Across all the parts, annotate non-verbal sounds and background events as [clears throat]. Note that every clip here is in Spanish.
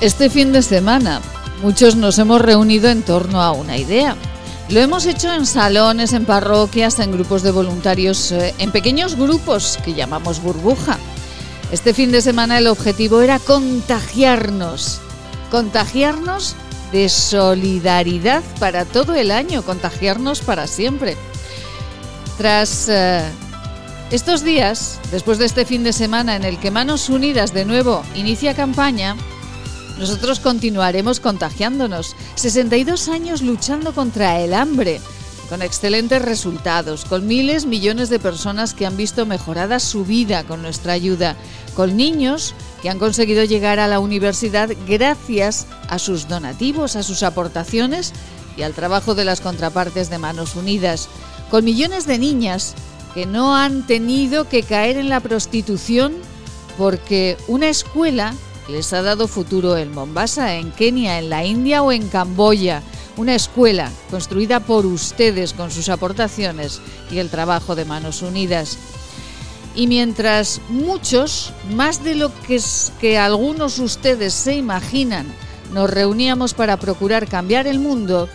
este fin de semana muchos nos hemos reunido en torno a una idea. Lo hemos hecho en salones, en parroquias, en grupos de voluntarios, eh, en pequeños grupos que llamamos burbuja. Este fin de semana el objetivo era contagiarnos, contagiarnos de solidaridad para todo el año, contagiarnos para siempre. Tras eh, estos días, después de este fin de semana en el que Manos Unidas de nuevo inicia campaña, nosotros continuaremos contagiándonos. 62 años luchando contra el hambre, con excelentes resultados, con miles, millones de personas que han visto mejorada su vida con nuestra ayuda, con niños que han conseguido llegar a la universidad gracias a sus donativos, a sus aportaciones y al trabajo de las contrapartes de Manos Unidas, con millones de niñas que no han tenido que caer en la prostitución porque una escuela les ha dado futuro en Mombasa, en Kenia, en la India o en Camboya. Una escuela construida por ustedes con sus aportaciones y el trabajo de Manos Unidas. Y mientras muchos, más de lo que, algunos ustedes se imaginan, nos reuníamos para procurar cambiar el mundo,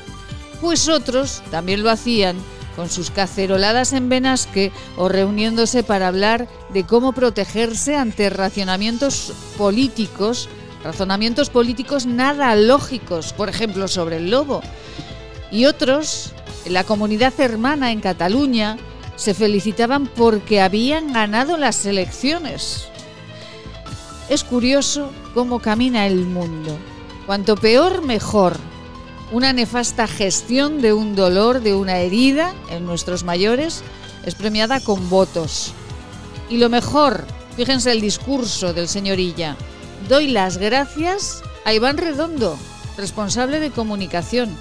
pues otros también lo hacían con sus caceroladas en Benasque o reuniéndose para hablar de cómo protegerse ante racionamientos políticos, razonamientos políticos nada lógicos, por ejemplo, sobre el lobo. Y otros, en la comunidad hermana en Cataluña, se felicitaban porque habían ganado las elecciones. Es curioso cómo camina el mundo. Cuanto peor, mejor una nefasta gestión de un dolor, de una herida en nuestros mayores, es premiada con votos. Y lo mejor, fíjense el discurso del señor Illa, doy las gracias a Iván Redondo, responsable de comunicación.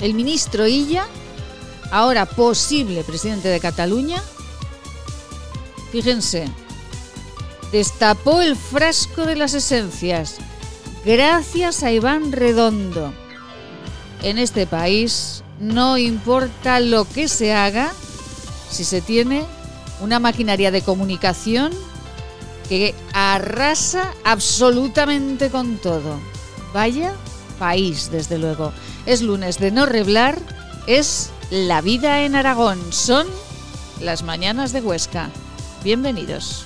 El ministro Illa, ahora posible presidente de Cataluña, fíjense, destapó el frasco de las esencias Gracias a Iván Redondo. En este país no importa lo que se haga si se tiene una maquinaria de comunicación que arrasa absolutamente con todo. Vaya país, desde luego. Es lunes de no reblar, es la vida en Aragón, son las mañanas de Huesca. Bienvenidos.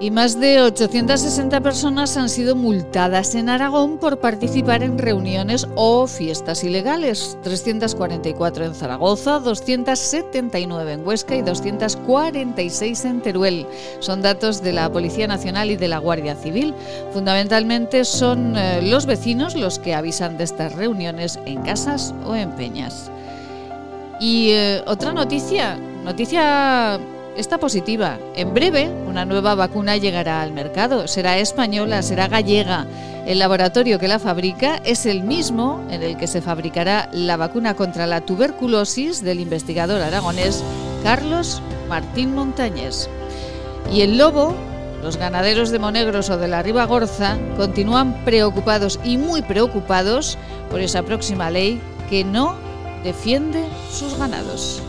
Y más de 860 personas han sido multadas en Aragón por participar en reuniones o fiestas ilegales. 344 en Zaragoza, 279 en Huesca y 246 en Teruel. Son datos de la Policía Nacional y de la Guardia Civil. Fundamentalmente son eh, los vecinos los que avisan de estas reuniones en casas o en peñas. Y eh, otra noticia, noticia está positiva. En breve, una nueva vacuna llegará al mercado. Será española, será gallega. El laboratorio que la fabrica es el mismo en el que se fabricará la vacuna contra la tuberculosis del investigador aragonés Carlos Martín Montañés. Y el lobo, los ganaderos de Monegros o de la Ribagorza continúan preocupados y muy preocupados por esa próxima ley que no defiende sus ganados.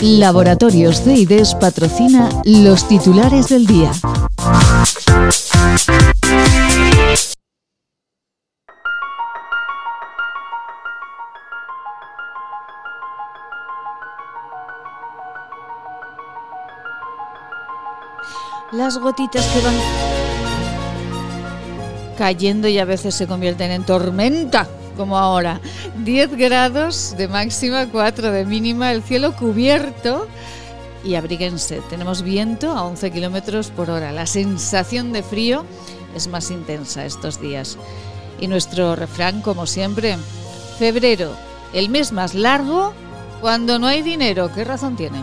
Laboratorios CIDES patrocina los titulares del día. Las gotitas que van cayendo y a veces se convierten en tormenta como ahora. 10 grados de máxima, 4 de mínima, el cielo cubierto y abríguense. Tenemos viento a 11 kilómetros por hora. La sensación de frío es más intensa estos días. Y nuestro refrán, como siempre, febrero, el mes más largo cuando no hay dinero. ¿Qué razón tiene?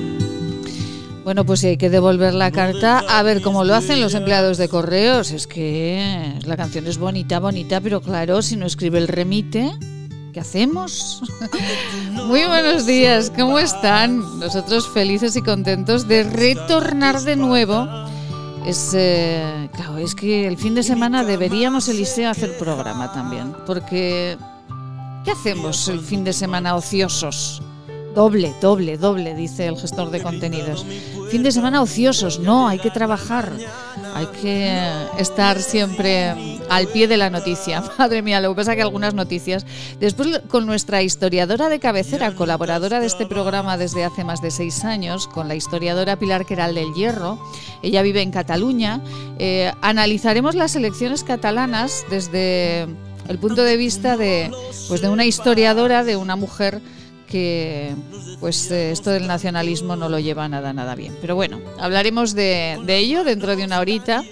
bueno, pues si hay que devolver la carta, a ver cómo lo hacen los empleados de correos. Es que la canción es bonita, bonita, pero claro, si no escribe el remite, ¿qué hacemos? [laughs] Muy buenos días, ¿cómo están? Nosotros felices y contentos de retornar de nuevo. Es, eh, claro, es que el fin de semana deberíamos, Eliseo, hacer programa también, porque ¿qué hacemos el fin de semana ociosos? Doble, doble, doble, dice el gestor de contenidos. Fin de semana ociosos, no, hay que trabajar, hay que estar siempre al pie de la noticia. [laughs] Madre mía, lo que pasa que algunas noticias. Después con nuestra historiadora de cabecera, colaboradora de este programa desde hace más de seis años, con la historiadora Pilar Queral del Hierro, ella vive en Cataluña, eh, analizaremos las elecciones catalanas desde el punto de vista de, pues de una historiadora, de una mujer que pues eh, esto del nacionalismo no lo lleva nada, nada bien. Pero bueno, hablaremos de, ello dentro de una horita.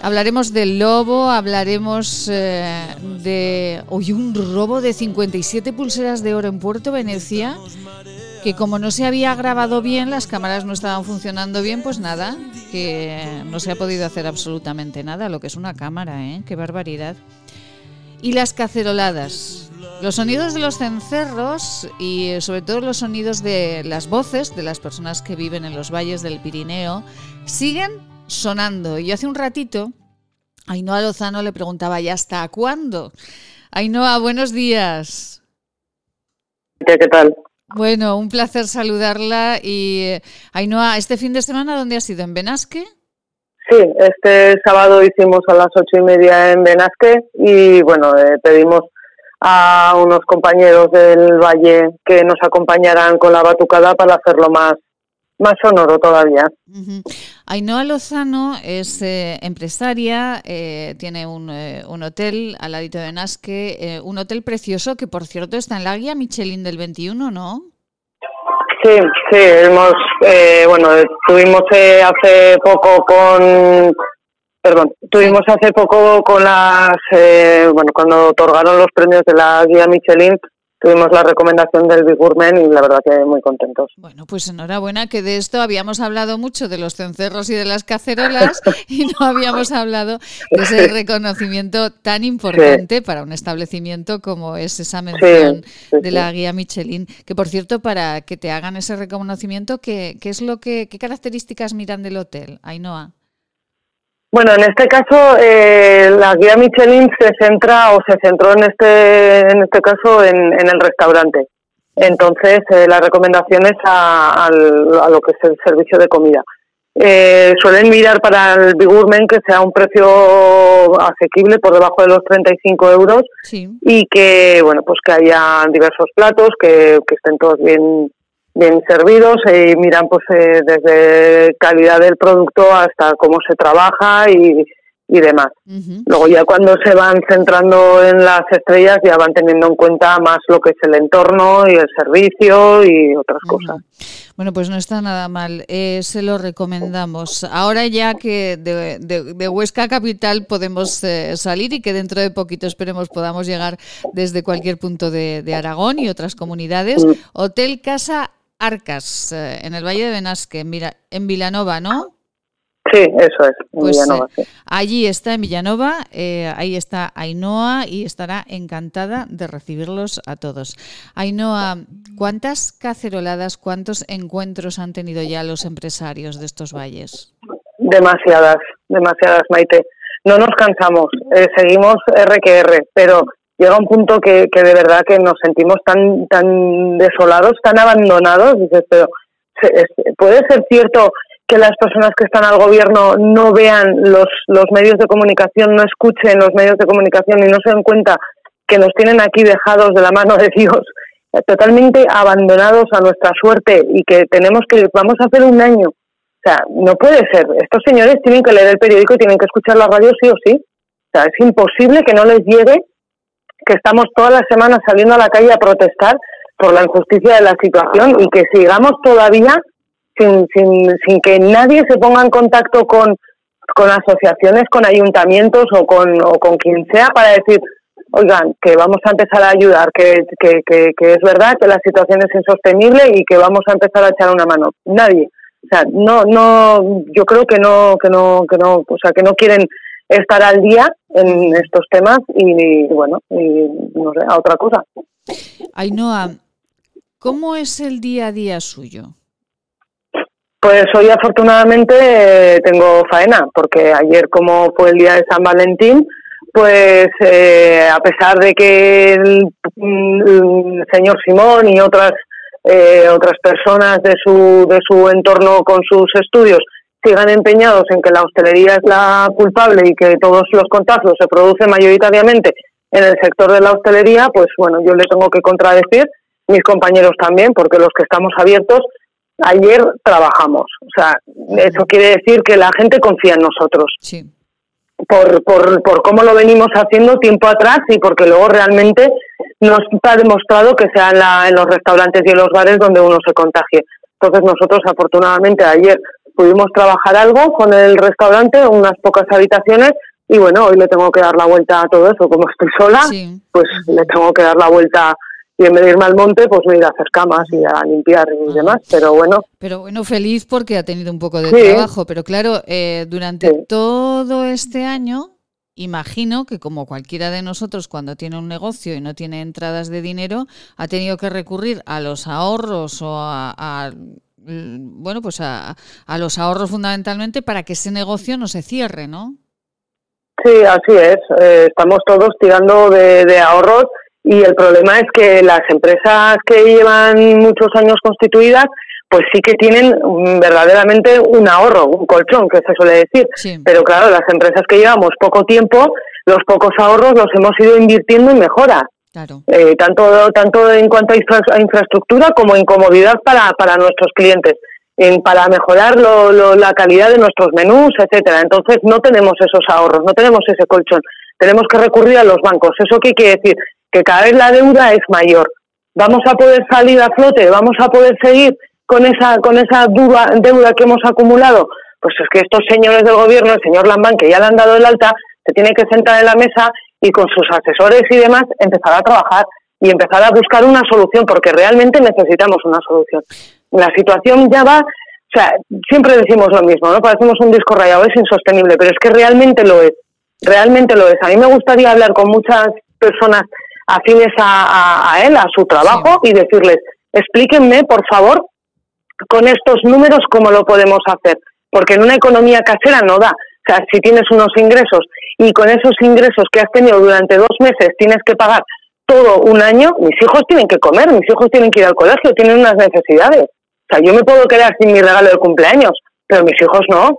Hablaremos del lobo, hablaremos eh, de hoy un robo de 57 pulseras de oro en Puerto Venecia, que como no se había grabado bien, las cámaras no estaban funcionando bien, pues nada, que no se ha podido hacer absolutamente nada, lo que es una cámara, ¿eh? Qué barbaridad. Y las caceroladas, los sonidos de los cencerros y eh, sobre todo los sonidos de las voces de las personas que viven en los valles del Pirineo siguen sonando. Y hace un ratito Ainhoa Lozano le preguntaba, ¿ya hasta cuándo? Ainhoa, buenos días. ¿Qué tal? Bueno, un placer saludarla. Y eh, Ainhoa, ¿este fin de semana dónde has ido? ¿En Benasque? Sí, este sábado hicimos a las ocho y media en Benasque y bueno, eh, pedimos a unos compañeros del Valle que nos acompañarán con la batucada para hacerlo más, más sonoro todavía. Ainhoa Lozano es eh, empresaria, eh, tiene un, eh, un, hotel al ladito de Nasque, un hotel precioso que por cierto está en la guía Michelin del 21, ¿no? Sí, sí, hemos, bueno, estuvimos hace poco con Perdón, tuvimos hace poco con las, eh, bueno, cuando otorgaron los premios de la guía Michelin, tuvimos la recomendación del Big Gourmet y la verdad que muy contentos. Bueno, pues enhorabuena que de esto habíamos hablado mucho de los cencerros y de las cacerolas [laughs] y no habíamos hablado de ese reconocimiento tan importante para un establecimiento como es esa mención de la guía Michelin. Que por cierto, para que te hagan ese reconocimiento, ¿qué, qué es lo que, qué características miran del hotel, Ainhoa? Bueno, en este caso, eh, la guía Michelin se centra o se centró en este, en este caso en, el restaurante. Entonces, eh, la recomendación es a, lo que es el servicio de comida. Eh, suelen mirar para el Bigurmen que sea un precio asequible por debajo de los 35 euros y que, bueno, pues que haya diversos platos, que, que estén todos bien bien servidos y miran pues eh, desde calidad del producto hasta cómo se trabaja y, y demás. Luego ya cuando se van centrando en las estrellas ya van teniendo en cuenta más lo que es el entorno y el servicio y otras cosas. Bueno, pues no está nada mal, eh, se lo recomendamos. Ahora ya que de, de, Huesca Capital podemos eh, salir y que dentro de poquito esperemos podamos llegar desde cualquier punto de, de Aragón y otras comunidades, mm. Hotel Casa Arcas, eh, en el Valle de Benasque, en, en Vilanova, ¿no? Sí, eso es, en pues, Villanova. Eh, allí está, en Villanova, eh, ahí está Ainhoa y estará encantada de recibirlos a todos. Ainhoa, ¿cuántas caceroladas, cuántos encuentros han tenido ya los empresarios de estos valles? Demasiadas, demasiadas, Maite. No nos cansamos, seguimos RQR, pero llega un punto que, que de verdad que nos sentimos tan tan desolados, tan abandonados. Dices, pero puede ser cierto que las personas que están al gobierno no vean los, los medios de comunicación, no escuchen los medios de comunicación y no se den cuenta que nos tienen aquí dejados de la mano de Dios, [laughs] totalmente abandonados a nuestra suerte y que tenemos que, vamos a hacer un año. O sea, no puede ser. Estos señores tienen que leer el periódico y tienen que escuchar la radio sí o sí. O sea, es imposible que no les llegue que estamos todas las semanas saliendo a la calle a protestar por la injusticia de la situación y que sigamos todavía sin, sin, sin que nadie se ponga en contacto con, con asociaciones, con ayuntamientos o con, o con quien sea para decir, oigan, que vamos a empezar a ayudar, que, que, que, que, es verdad que la situación es insostenible y que vamos a empezar a echar una mano. Nadie. O sea, no, no, yo creo que no, que no, que no, o sea, que no quieren estar al día en estos temas y, bueno, y no sé, a otra cosa. Ainhoa, ¿cómo es el día a día suyo? Pues hoy afortunadamente tengo faena, porque ayer como fue el día de San Valentín, pues eh, a pesar de que el, señor Simón y otras eh, otras personas de su de su entorno con sus estudios sigan empeñados en que la hostelería es la culpable y que todos los contagios se producen mayoritariamente en el sector de la hostelería, pues bueno, yo le tengo que contradecir, mis compañeros también, porque los que estamos abiertos, ayer trabajamos. O sea, eso quiere decir que la gente confía en nosotros. Sí. Por, por, por cómo lo venimos haciendo tiempo atrás y porque luego realmente nos ha demostrado que sea en, la, en los restaurantes y en los bares donde uno se contagie. Entonces nosotros afortunadamente ayer pudimos trabajar algo con el restaurante, unas pocas habitaciones, y bueno, hoy le tengo que dar la vuelta a todo eso. Como estoy sola, pues le tengo que dar la vuelta y en vez de irme al monte, pues me ir a hacer camas y a limpiar y ah. demás, pero bueno. Pero bueno, feliz porque ha tenido un poco de trabajo, pero claro, eh, durante todo este año, imagino que como cualquiera de nosotros cuando tiene un negocio y no tiene entradas de dinero, ha tenido que recurrir a los ahorros o a Mm, bueno, pues a, a los ahorros fundamentalmente para que ese negocio no se cierre, ¿no? Sí, así es. Eh, estamos todos tirando de, ahorros y el problema es que las empresas que llevan muchos años constituidas, pues sí que tienen mm, verdaderamente un ahorro, un colchón, que se suele decir. Pero claro, las empresas que llevamos poco tiempo, los pocos ahorros los hemos ido invirtiendo en mejoras. Eh, tanto, tanto en cuanto a, infraestructura como en comodidad para, para nuestros clientes, en, para mejorar lo, la calidad de nuestros menús, etcétera. Entonces no tenemos esos ahorros, no tenemos ese colchón. Tenemos que recurrir a los bancos. ¿Eso qué quiere decir? Que cada vez la deuda es mayor. ¿Vamos a poder salir a flote? ¿Vamos a poder seguir con esa, con esa deuda, deuda que hemos acumulado? Pues es que estos señores del gobierno, el señor Lambán, que ya le han dado el alta, se tiene que sentar en la mesa y con sus asesores y demás empezar a trabajar y empezar a buscar una solución, porque realmente necesitamos una solución. La situación ya va, o sea, siempre decimos lo mismo, ¿no? Parecemos un disco rayado, es insostenible, pero es que realmente lo es, realmente lo es. A mí me gustaría hablar con muchas personas afines a, a, él, a su trabajo, y decirles, explíquenme, por favor, con estos números cómo lo podemos hacer, porque en una economía casera no da. O sea, si tienes unos ingresos y con esos ingresos que has tenido durante dos meses tienes que pagar todo un año, mis hijos tienen que comer, mis hijos tienen que ir al colegio, tienen unas necesidades. O sea, yo me puedo quedar sin mi regalo de cumpleaños, pero mis hijos no.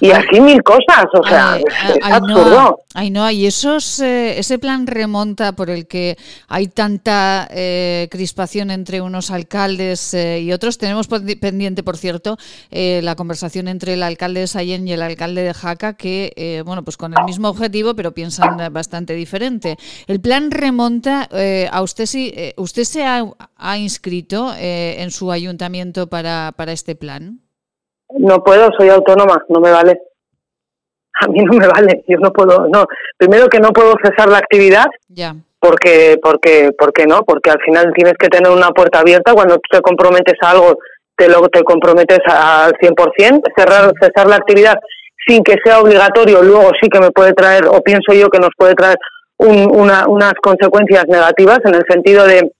Y así mil cosas, o sea, Ay, es, ay, absurdo. Ay, no, y esos, eh, ese plan remonta por el que hay tanta eh, crispación entre unos alcaldes eh, y otros. Tenemos pendiente, por cierto, eh, la conversación entre el alcalde de Sallén y el alcalde de Jaca, que, bueno, pues con el mismo objetivo, pero piensan bastante diferente. El plan remonta eh, a usted, eh, ¿usted se ha, ha inscrito eh, en su ayuntamiento para, para este plan? No puedo, soy autónoma, no me vale. A mí no me vale, yo no puedo, no. Primero que no puedo cesar la actividad Ya. porque, porque, porque no, porque al final tienes que tener una puerta abierta cuando tú te comprometes a algo, te lo te comprometes al 100%, cerrar, cesar la actividad sin que sea obligatorio, luego sí que me puede traer, o pienso yo que nos puede traer un- una- unas consecuencias negativas en el sentido de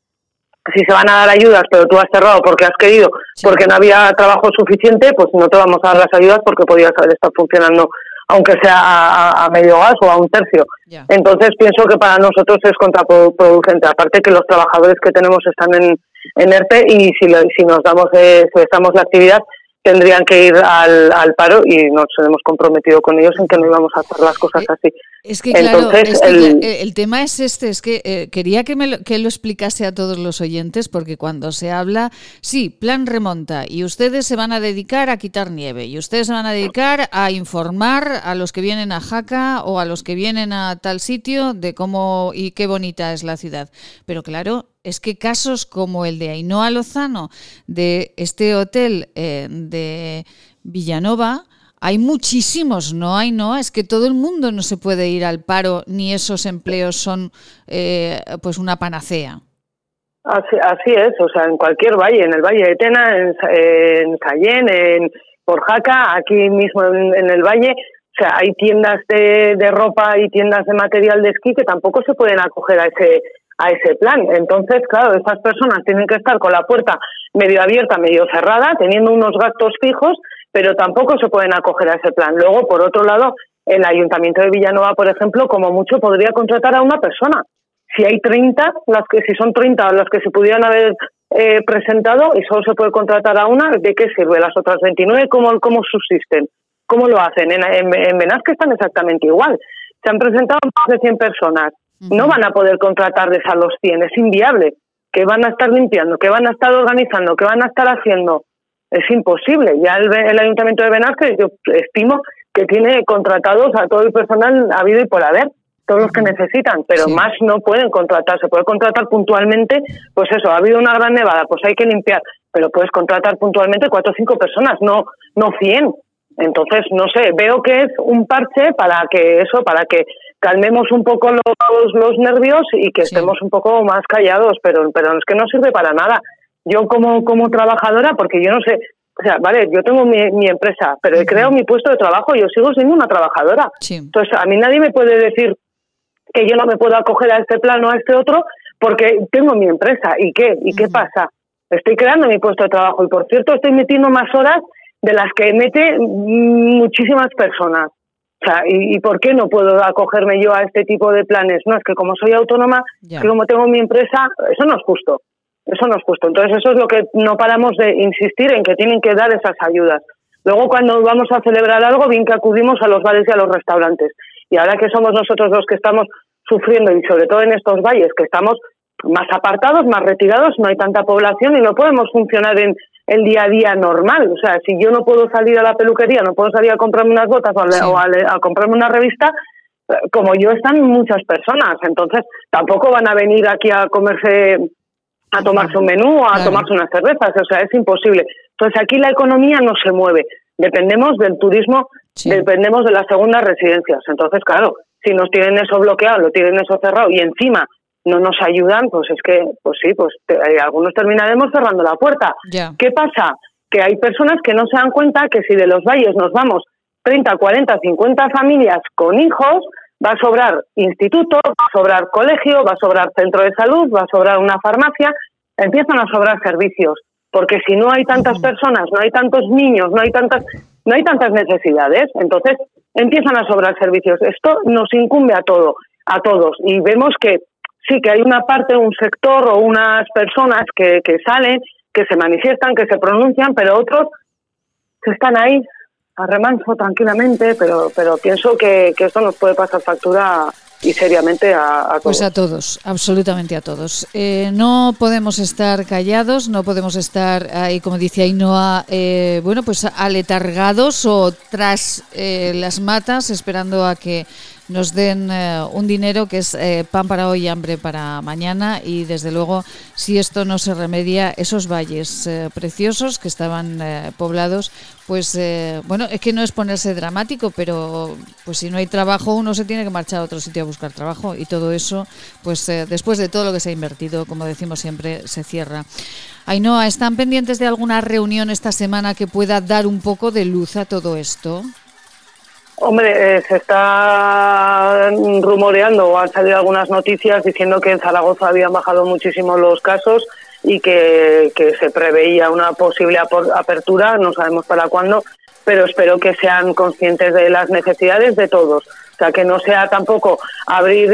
si se van a dar ayudas, pero tú has cerrado porque has querido, Sí. porque no había trabajo suficiente, pues no te vamos a dar las ayudas porque podías haber estado funcionando, aunque sea a, a- medio gas o a un tercio. Entonces pienso que para nosotros es contraproducente. Aparte que los trabajadores que tenemos están en, en ERTE y si, lo- si nos damos eh, si la actividad tendrían que ir al, al paro y nos hemos comprometido con ellos en que no íbamos a hacer las cosas así. Es que claro, Entonces, es que el, tema es este, es que eh, quería que, me lo, que lo explicase a todos los oyentes, porque cuando se habla, sí, plan remonta, y ustedes se van a dedicar a quitar nieve, y ustedes se van a dedicar a informar a los que vienen a Jaca o a los que vienen a tal sitio de cómo y qué bonita es la ciudad. Pero claro, es que casos como el de Ainhoa Lozano, de este hotel eh, de Villanova, hay muchísimos, ¿no? Hay, no, es que todo el mundo no se puede ir al paro, ni esos empleos son eh, pues una panacea. Así, es, o sea, en cualquier valle, en el Valle de Tena, en, en Sallén, en Porjaca, aquí mismo en, el valle, o sea, hay tiendas de, de ropa y tiendas de material de esquí que tampoco se pueden acoger a ese a ese plan. Entonces, claro, estas personas tienen que estar con la puerta medio abierta, medio cerrada, teniendo unos gastos fijos, pero tampoco se pueden acoger a ese plan. Luego, por otro lado, el Ayuntamiento de Villanova, por ejemplo, como mucho podría contratar a una persona si hay 30, las que si son 30 las que se pudieran haber eh, presentado y solo se puede contratar a una, ¿de qué sirve? Las otras 29, ¿cómo, cómo subsisten? ¿Cómo lo hacen? En, en, están exactamente igual. Se han presentado más de 100 personas. No van a poder contratarles a los 100, es inviable. ¿Qué van a estar limpiando? ¿Qué van a estar organizando? ¿Qué van a estar haciendo? Es imposible. Ya el, el Ayuntamiento de Benasque, yo estimo que tiene contratados a todo el personal habido y por haber todos los que necesitan, pero Sí. más no pueden contratar. Se puede contratar puntualmente, pues eso, ha habido una gran nevada, pues hay que limpiar, pero puedes contratar puntualmente cuatro o cinco personas, no, no cien. Entonces, no sé, veo que es un parche para que eso, para que calmemos un poco los, los nervios y que Sí. estemos un poco más callados, pero, pero es que no sirve para nada. Yo como, como trabajadora, porque yo no sé, o sea, vale, yo tengo mi, mi empresa, pero he creado mi puesto de trabajo, yo sigo siendo una trabajadora. Sí. Entonces, a mí nadie me puede decir que yo no me puedo acoger a este plan o a este otro porque tengo mi empresa. ¿Y qué? ¿Y qué pasa? Estoy creando mi puesto de trabajo y, por cierto, estoy metiendo más horas de las que mete mm, muchísimas personas. O sea, ¿y, y por qué no puedo acogerme yo a este tipo de planes? No, es que como soy autónoma, que como tengo mi empresa, eso no es justo. Eso no es justo. Entonces, eso es lo que no paramos de insistir en que tienen que dar esas ayudas. Luego, cuando vamos a celebrar algo, bien que acudimos a los bares y a los restaurantes. Y ahora que somos nosotros los que estamos sufriendo, y sobre todo en estos valles, que estamos más apartados, más retirados, no hay tanta población y no podemos funcionar en el día a día normal. O sea, si yo no puedo salir a la peluquería, no puedo salir a comprarme unas botas o a, Sí. o a a comprarme una revista, eh, como yo están muchas personas. Entonces, tampoco van a venir aquí a comerse a tomarse un menú o a Claro. tomarse unas cervezas, o sea, es imposible. Entonces aquí la economía no se mueve, dependemos del turismo, Sí. dependemos de las segundas residencias. Entonces, claro, si nos tienen eso bloqueado, lo tienen eso cerrado y encima no nos ayudan, pues es que, pues sí, pues te- eh, algunos terminaremos cerrando la puerta. Ya. ¿Qué pasa? Que hay personas que no se dan cuenta que si de los valles nos vamos 30, 40, 50 familias con hijos, va a sobrar instituto, va a sobrar colegio, va a sobrar centro de salud, va a sobrar una farmacia, empiezan a sobrar servicios, porque si no hay tantas personas, no hay tantos niños, no hay tantas no hay tantas necesidades, entonces empiezan a sobrar servicios. Esto nos incumbe a todo, a todos, y vemos que sí que hay una parte, un sector o unas personas que, que salen, que se manifiestan, que se pronuncian, pero otros que están ahí a remanso tranquilamente, pero, pero pienso que, que esto nos puede pasar factura y seriamente a, todos. Pues a todos, absolutamente a todos. Eh, no podemos estar callados, no podemos estar ahí, como dice Ainhoa, eh, bueno, pues aletargados o tras eh, las matas esperando a que nos den eh, un dinero que es eh, pan para hoy y hambre para mañana. Y desde luego si esto no se remedia esos valles eh, preciosos que estaban poblados pues bueno es que no es ponerse dramático pero pues si no hay trabajo uno se tiene que marchar a otro sitio a buscar trabajo. Y todo eso pues después de todo lo que se ha invertido como decimos siempre se cierra. Ainhoa, ¿están pendientes de alguna reunión esta semana que pueda dar un poco de luz a todo esto? Hombre, eh, se está rumoreando o han salido algunas noticias diciendo que en Zaragoza habían bajado muchísimo los casos y que, se preveía una posible apertura, no sabemos para cuándo, pero espero que sean conscientes de las necesidades de todos. O sea, que no sea tampoco abrir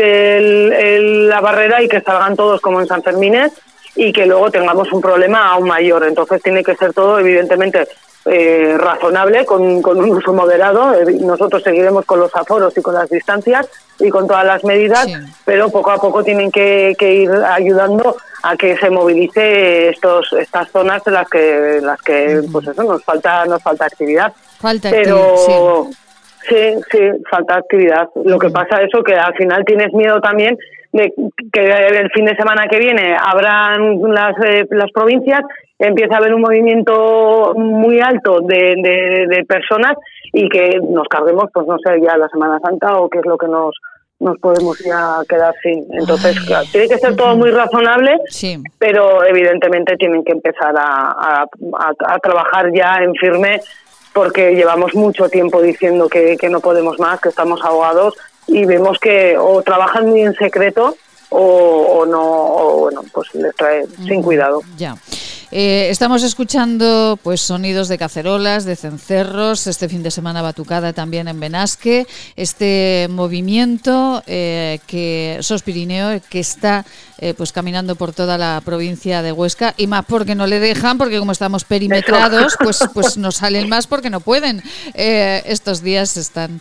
la barrera y que salgan todos como en San Fermines y que luego tengamos un problema aún mayor. Entonces tiene que ser todo, evidentemente, eh, razonable, con, un uso moderado. Eh, nosotros seguiremos con los aforos y con las distancias y con todas las medidas, pero poco a poco tienen que, ir ayudando a que se movilice estos estas zonas en las que las que pues eso nos falta nos falta actividad. Falta pero sí. sí, falta actividad. Lo que pasa es eso que al final tienes miedo también de que el fin de semana que viene habrán las, eh, las provincias empieza a haber un movimiento muy alto de, de, personas y que nos carguemos, pues no sé, ya la Semana Santa o qué es lo que nos nos podemos ya quedar sin. Entonces, tiene que ser todo muy razonable, pero evidentemente tienen que empezar a, a, trabajar ya en firme porque llevamos mucho tiempo diciendo que, que no podemos más, que estamos ahogados y vemos que o trabajan muy en secreto o, o no, o bueno, pues les trae sin cuidado. Ya. Eh, estamos escuchando pues sonidos de cacerolas, de cencerros, este fin de semana batucada también en Benasque, este movimiento eh, que SOS Pirineo que está eh, pues caminando por toda la provincia de Huesca y más porque no le dejan, porque como estamos perimetrados, pues pues nos salen más porque no pueden. estos días están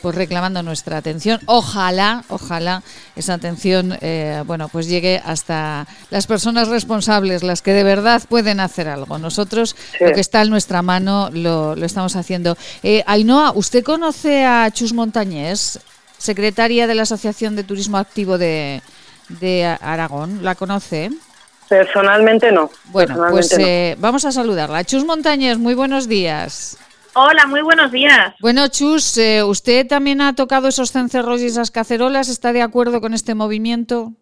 pues reclamando nuestra atención. Ojalá, ojalá esa atención bueno pues llegue hasta las personas responsables, las que de verdad pueden hacer algo. Nosotros lo que está en nuestra mano lo, estamos haciendo. Eh, Ainhoa, ¿usted conoce a Chus Montañés, secretaria de la Asociación de Turismo Activo de, Aragón? ¿La conoce? Personalmente no. Bueno, pues eh, vamos a saludarla. Chus Montañés, muy buenos días. Hola, muy buenos días. Bueno, Chus, eh, ¿usted también ha tocado esos cencerros y esas cacerolas? ¿Está de acuerdo con este movimiento?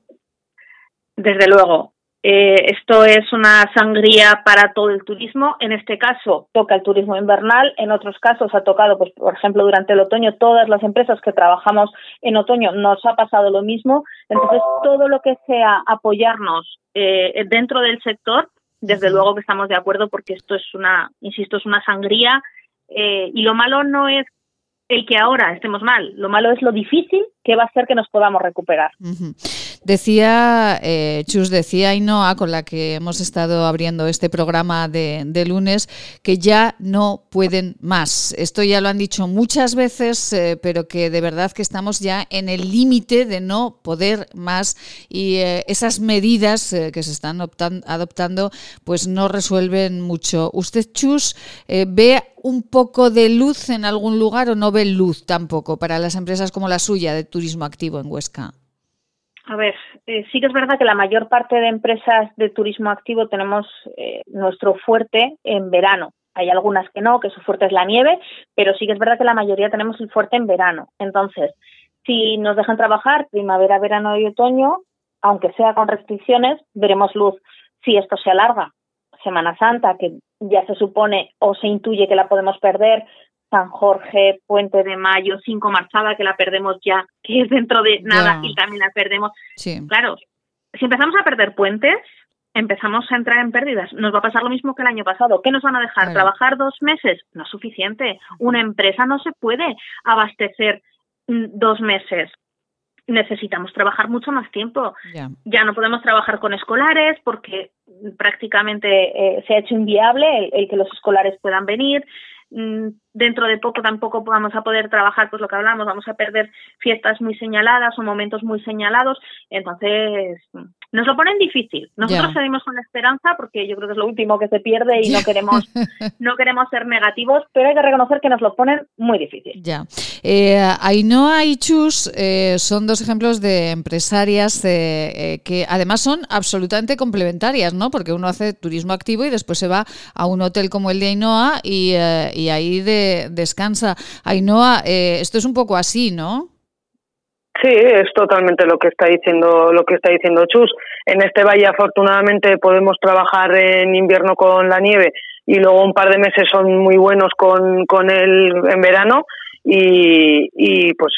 Desde luego. Eh, esto es una sangría para todo el turismo. En este caso toca el turismo invernal. En otros casos ha tocado, pues, por ejemplo, durante el otoño, todas las empresas que trabajamos en otoño nos ha pasado lo mismo. Entonces, todo lo que sea apoyarnos eh, dentro del sector, desde luego que estamos de acuerdo porque esto es una, insisto, es una sangría. Eh, y lo malo no es el que ahora estemos mal, lo malo es lo difícil que va a ser que nos podamos recuperar. Decía, eh, Chus, decía Ainhoa, con la que hemos estado abriendo este programa de, lunes, que ya no pueden más. Esto ya lo han dicho muchas veces, eh, pero que de verdad que estamos ya en el límite de no poder más y eh, esas medidas que se están adoptando pues no resuelven mucho. ¿Usted, Chus, ve un poco de luz en algún lugar o no ve luz tampoco para las empresas como la suya de turismo activo en Huesca? A ver, eh, sí que es verdad que la mayor parte de empresas de turismo activo tenemos eh, nuestro fuerte en verano. Hay algunas que no, que su fuerte es la nieve, pero sí que es verdad que la mayoría tenemos el fuerte en verano. Entonces, si nos dejan trabajar primavera, verano y otoño, aunque sea con restricciones, veremos luz. Si esto se alarga, Semana Santa, que ya se supone o se intuye que la podemos perder, San Jorge, Puente de Mayo, Cinco Marchada, que la perdemos ya, que es dentro de nada y también la perdemos. Claro, si empezamos a perder puentes, empezamos a entrar en pérdidas. Nos va a pasar lo mismo que el año pasado. ¿Qué nos van a dejar? ¿Trabajar dos meses? No es suficiente. Una empresa no se puede abastecer mm, dos meses. Necesitamos trabajar mucho más tiempo. Ya no podemos trabajar con escolares porque prácticamente eh, se ha hecho inviable el, que los escolares puedan venir. Mm, dentro de poco tampoco vamos a poder trabajar, pues lo que hablamos, vamos a perder fiestas muy señaladas o momentos muy señalados. Entonces, nos lo ponen difícil. Nosotros seguimos con la esperanza porque yo creo que es lo último que se pierde y no queremos [laughs] no queremos ser negativos, pero hay que reconocer que nos lo ponen muy difícil. Ya. Eh, Ainhoa y Chus eh, son dos ejemplos de empresarias eh, eh, que además son absolutamente complementarias, ¿no? Porque uno hace turismo activo y después se va a un hotel como el de Ainhoa y, y ahí de, descansa. Ainhoa, esto es un poco así, ¿no? Sí, es totalmente lo que está diciendo lo que está diciendo Chus. En este valle afortunadamente podemos trabajar en invierno con la nieve y luego un par de meses son muy buenos con, con el en verano y, y pues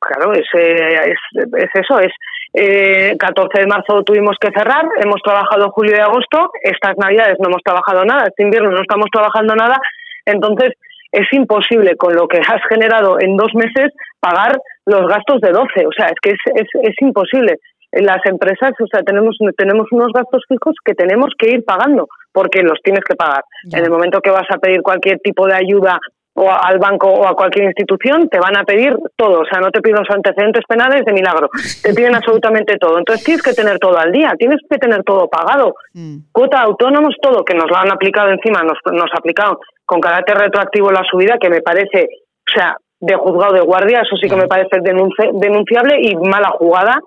claro es, es, es eso es eh, 14 de marzo tuvimos que cerrar hemos trabajado julio y agosto estas navidades no hemos trabajado nada este invierno no estamos trabajando nada entonces es imposible con lo que has generado en dos meses pagar los gastos de 12. O sea, es que es, es, es imposible. En las empresas, o sea, tenemos, tenemos unos gastos fijos que tenemos que ir pagando porque los tienes que pagar. En el momento que vas a pedir cualquier tipo de ayuda o al banco o a cualquier institución, te van a pedir todo. O sea, no te piden los antecedentes penales de milagro. Te piden absolutamente todo. Entonces tienes que tener todo al día, tienes que tener todo pagado. Mm. Cuota autónomos, todo, que nos lo han aplicado encima, nos, nos aplicado con carácter retroactivo la subida, que me parece, o sea, de juzgado de guardia, eso sí que me parece denunciable y mala jugada.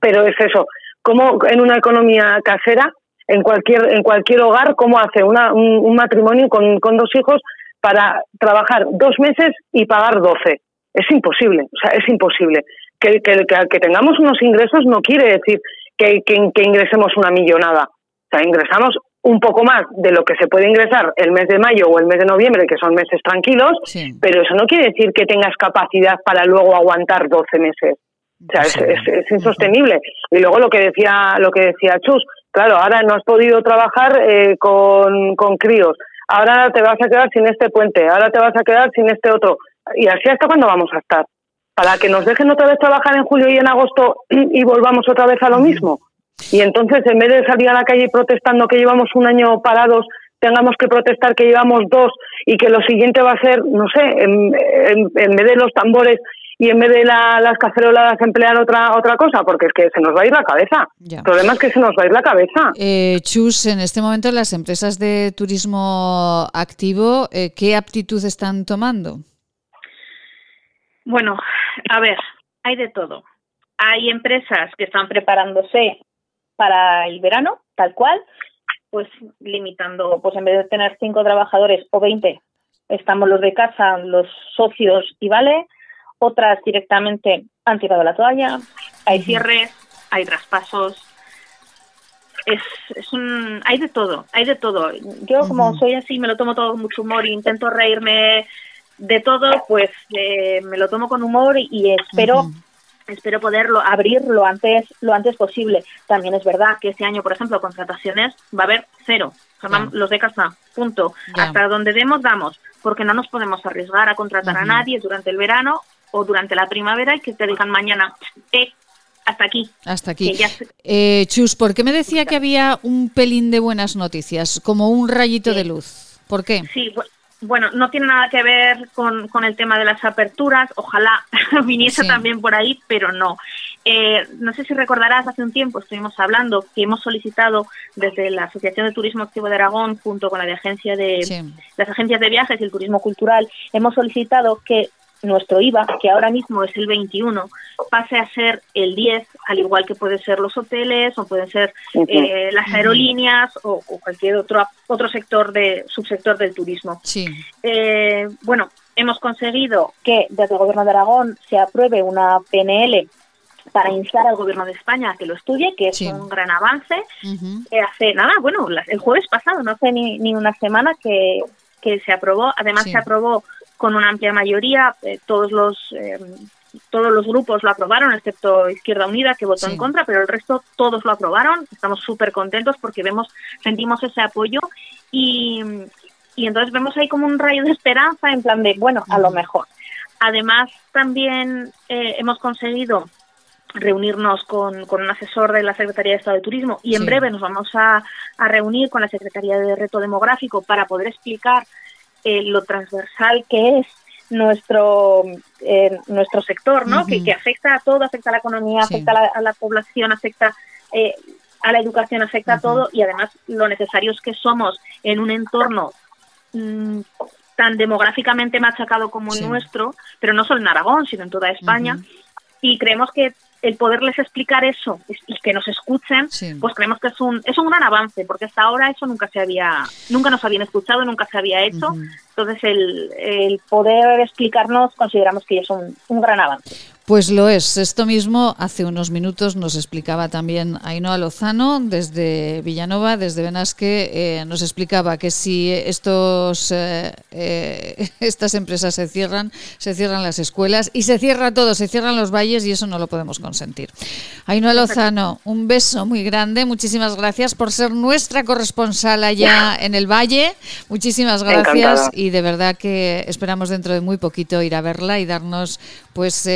Pero es eso, como en una economía casera, en cualquier en cualquier hogar, cómo hace una, un, matrimonio con, con, dos hijos para trabajar dos meses y pagar doce. Es imposible, o sea, es imposible. Que, que, que, tengamos unos ingresos no quiere decir que, que ingresemos una millonada. O sea, ingresamos un poco más de lo que se puede ingresar el mes de mayo o el mes de noviembre, que son meses tranquilos, pero eso no quiere decir que tengas capacidad para luego aguantar 12 meses. O sea, es, insostenible. Y luego lo que decía lo que decía Chus, claro, ahora no has podido trabajar eh, con, con críos, ahora te vas a quedar sin este puente, ahora te vas a quedar sin este otro. Y así hasta cuándo vamos a estar. Para que nos dejen otra vez trabajar en julio y en agosto y volvamos otra vez a lo mismo. Y entonces, en vez de salir a la calle protestando que llevamos un año parados, tengamos que protestar que llevamos dos y que lo siguiente va a ser, no sé, en, en, vez de los tambores y en vez de las caceroladas emplear otra otra cosa, porque es que se nos va a ir la cabeza. El problema es que se nos va a ir la cabeza. Eh, Chus, en este momento las empresas de turismo activo, eh, ¿qué aptitud están tomando? Bueno, a ver, hay de todo. Hay empresas que están preparándose para el verano, tal cual, pues limitando, pues en vez de tener cinco trabajadores o veinte, estamos los de casa, los socios y vale, otras directamente han tirado la toalla, hay cierres, hay traspasos, es, es un, hay de todo, hay de todo. Yo como soy así, me lo tomo todo con mucho humor e intento reírme de todo, pues eh, me lo tomo con humor y, espero espero poderlo abrir lo antes, lo antes posible. También es verdad que este año, por ejemplo, contrataciones va a haber cero. Los de casa, punto. Hasta donde demos, damos, porque no nos podemos arriesgar a contratar a nadie durante el verano o durante la primavera y que te digan mañana, eh, hasta aquí. Hasta aquí. Eh, Chus, ¿por qué me decía que había un pelín de buenas noticias, como un rayito de luz? ¿Por qué? Sí, bueno, no tiene nada que ver con, con el tema de las aperturas, ojalá [laughs] viniese también por ahí, pero no. Eh, no sé si recordarás, hace un tiempo estuvimos hablando que hemos solicitado desde la Asociación de Turismo Activo de Aragón, junto con la de, agencia de las agencias de viajes y el turismo cultural, hemos solicitado que nuestro IVA, que ahora mismo es el 21, pase a ser el 10, al igual que pueden ser los hoteles o pueden ser eh, las aerolíneas o, cualquier otro otro sector de subsector del turismo. Sí. Eh, bueno, hemos conseguido que desde el Gobierno de Aragón se apruebe una PNL para instar al Gobierno de España a que lo estudie, que es un gran avance. hace nada, bueno, el jueves pasado, no hace ni, ni una semana que, que se aprobó. Además, se aprobó con una amplia mayoría. Eh, todos los eh, todos los grupos lo aprobaron, excepto Izquierda Unida, que votó en contra, pero el resto todos lo aprobaron. Estamos súper contentos porque vemos, sentimos ese apoyo y, y entonces vemos ahí como un rayo de esperanza en plan de, bueno, a lo mejor. Además, también eh, hemos conseguido reunirnos con, con, un asesor de la Secretaría de Estado de Turismo y en breve nos vamos a, a, reunir con la Secretaría de Reto Demográfico para poder explicar eh, lo transversal que es nuestro eh, nuestro sector, ¿no? que, que, afecta a todo, afecta a la economía, afecta a la, población, afecta eh, a la educación, afecta a todo y además lo necesarios que somos en un entorno mm, tan demográficamente machacado como el nuestro, pero no solo en Aragón, sino en toda España. Y creemos que el poderles explicar eso y que nos escuchen, pues creemos que es un, es un gran avance, porque hasta ahora eso nunca se había, nunca nos habían escuchado, nunca se había hecho. Entonces el, el, poder explicarnos consideramos que es un, un gran avance. Pues lo es. Esto mismo hace unos minutos nos explicaba también Ainhoa Lozano desde Villanova, desde Benasque, eh, nos explicaba que si estos eh, eh, [laughs] estas empresas se cierran, se cierran las escuelas y se cierra todo, se cierran los valles y eso no lo podemos consentir. Ainhoa Lozano, un beso muy grande. Muchísimas gracias por ser nuestra corresponsal allá en el valle. Muchísimas gracias y de verdad que esperamos dentro de muy poquito ir a verla y darnos pues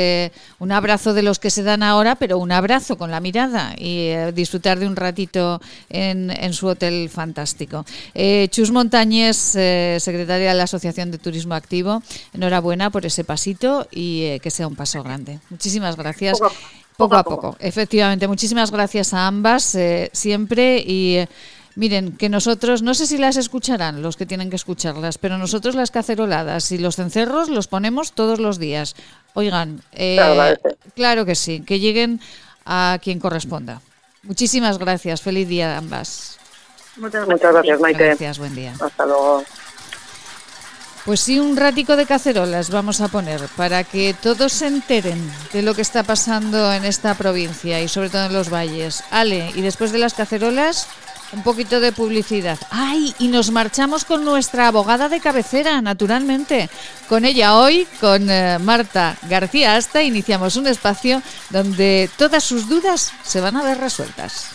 un abrazo de los que se dan ahora, pero un abrazo con la mirada y eh, disfrutar de un ratito en, su hotel fantástico. Eh, Chus Montañez, eh, secretaria de la Asociación de Turismo Activo, enhorabuena por ese pasito y que sea un paso grande. Muchísimas gracias. Poco, a poco, efectivamente. Muchísimas gracias a ambas siempre y Miren, que nosotros, no sé si las escucharán los que tienen que escucharlas, pero nosotros las caceroladas y los cencerros los ponemos todos los días. Oigan, eh, claro, que sí, que lleguen a quien corresponda. Muchísimas gracias, feliz día a ambas. Muchas gracias, Maite. Gracias, buen día. Hasta luego. Pues sí, un ratico de cacerolas vamos a poner para que todos se enteren de lo que está pasando en esta provincia y sobre todo en los valles. Ale, y después de las cacerolas, un poquito de publicidad. ¡Ay! Y nos marchamos con nuestra abogada de cabecera, naturalmente. Con ella hoy, con eh, Marta García Asta, iniciamos un espacio donde todas sus dudas se van a ver resueltas.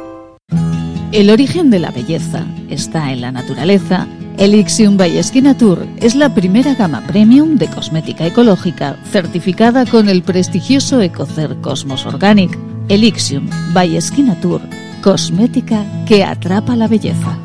El origen de la belleza está en la naturaleza Elixium by Tour es la primera gama premium de cosmética ecológica certificada con el prestigioso Ecocer Cosmos Organic. Elixium by Tour, cosmética que atrapa la belleza.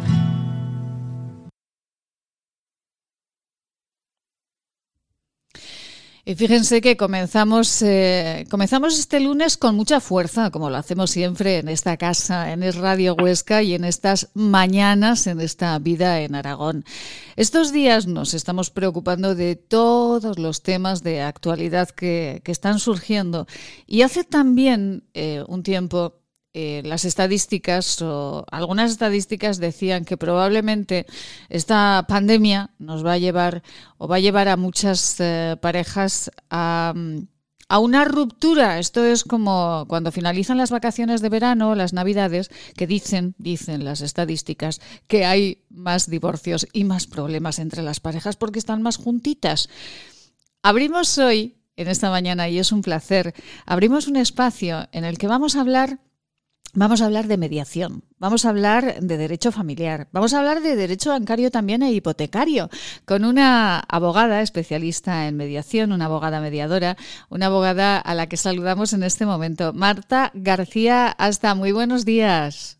Y fíjense que comenzamos, eh, comenzamos este lunes con mucha fuerza, como lo hacemos siempre en esta casa, en Radio Huesca y en estas mañanas, en esta vida en Aragón. Estos días nos estamos preocupando de todos los temas de actualidad que, están surgiendo. Y hace también eh, un tiempo eh, las estadísticas o algunas estadísticas decían que probablemente esta pandemia nos va a llevar o va a llevar a muchas eh, parejas a, a una ruptura. Esto es como cuando finalizan las vacaciones de verano, las navidades, que dicen, dicen las estadísticas, que hay más divorcios y más problemas entre las parejas porque están más juntitas. Abrimos hoy, en esta mañana, y es un placer, abrimos un espacio en el que vamos a hablar Vamos a hablar de mediación, vamos a hablar de derecho familiar, vamos a hablar de derecho bancario también e hipotecario, con una abogada especialista en mediación, una abogada mediadora, una abogada a la que saludamos en este momento, Marta García. Hasta muy buenos días.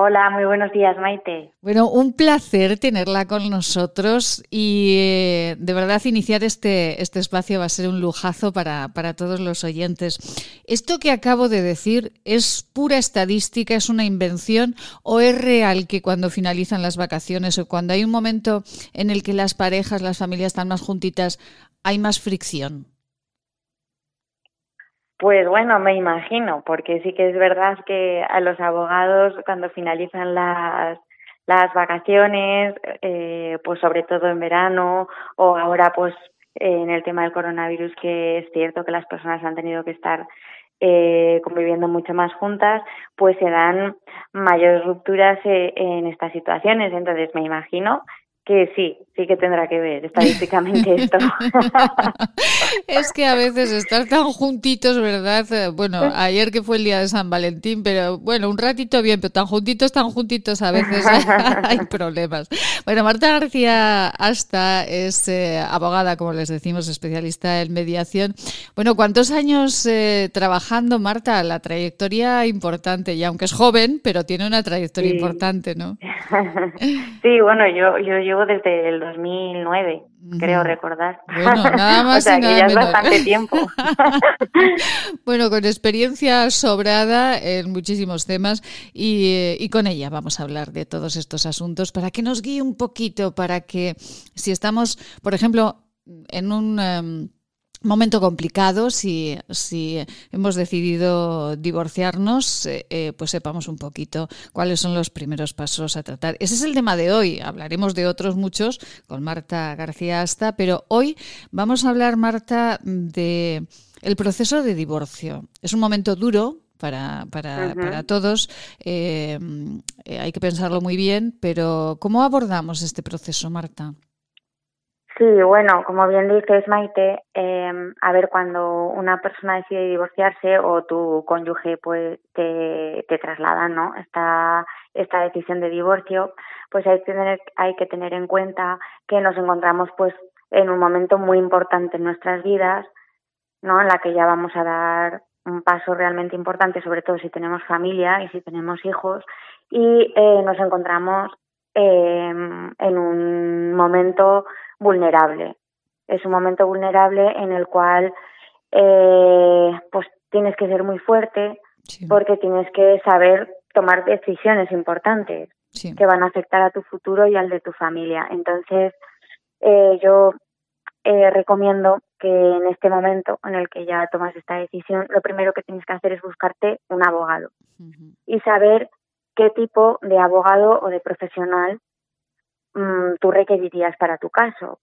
Hola, muy buenos días, Maite. Bueno, un placer tenerla con nosotros y eh, de verdad iniciar este, este espacio va a ser un lujazo para, para todos los oyentes. ¿Esto que acabo de decir es pura estadística, es una invención o es real que cuando finalizan las vacaciones o cuando hay un momento en el que las parejas, las familias están más juntitas, hay más fricción? Pues bueno, me imagino, porque sí que es verdad que a los abogados cuando finalizan las, las vacaciones, eh, pues sobre todo en verano o ahora pues en el tema del coronavirus que es cierto que las personas han tenido que estar eh, conviviendo mucho más juntas, pues se dan mayores rupturas eh, en estas situaciones. Entonces me imagino que sí, sí que tendrá que ver estadísticamente esto. [laughs] es que a veces estar tan juntitos, ¿verdad? Eh, bueno, [laughs] ayer que fue el día de San Valentín, pero bueno, un ratito bien, pero tan juntitos, tan juntitos a veces [laughs] hay problemas. Bueno, Marta García Asta es eh, abogada, como les decimos, especialista en mediación. Bueno, ¿cuántos años eh, trabajando, Marta? La trayectoria importante, y aunque es joven, pero tiene una trayectoria importante, ¿no? sí, bueno, yo, yo, yo desde el 2009, creo recordar. Bueno, nada [laughs] más o sea, que ya es bastante tiempo. [laughs] [laughs] bueno, con experiencia sobrada en muchísimos temas y, y, con ella vamos a hablar de todos estos asuntos para que nos guíe un poquito, para que si estamos, por ejemplo, en un... Em, momento complicado si, si hemos decidido divorciarnos, eh, eh, pues sepamos un poquito cuáles son los primeros pasos a tratar. Ese es el tema de hoy. Hablaremos de otros muchos con Marta García Asta, pero hoy vamos a hablar, Marta, de el proceso de divorcio. Es un momento duro, para, para, para todos. Eh, hay que pensarlo muy bien, pero ¿cómo abordamos este proceso, Marta? Sí, bueno, como bien dices, Maite, eh, a ver, cuando una persona decide divorciarse o tu cónyuge pues te, te traslada, ¿no? Esta, esta decisión de divorcio, pues hay que, tener, hay que tener en cuenta que nos encontramos pues en un momento muy importante en nuestras vidas, ¿no? En la que ya vamos a dar un paso realmente importante, sobre todo si tenemos familia y si tenemos hijos, y eh, nos encontramos eh, en un momento vulnerable. Es un momento vulnerable en el cual eh, pues tienes que ser muy fuerte porque tienes que saber tomar decisiones importantes que van a afectar a tu futuro y al de tu familia. Entonces, eh, yo eh, recomiendo que en este momento en el que ya tomas esta decisión, lo primero que tienes que hacer es buscarte un abogado y saber qué tipo de abogado o de profesional Mm, tú requerirías para tu caso.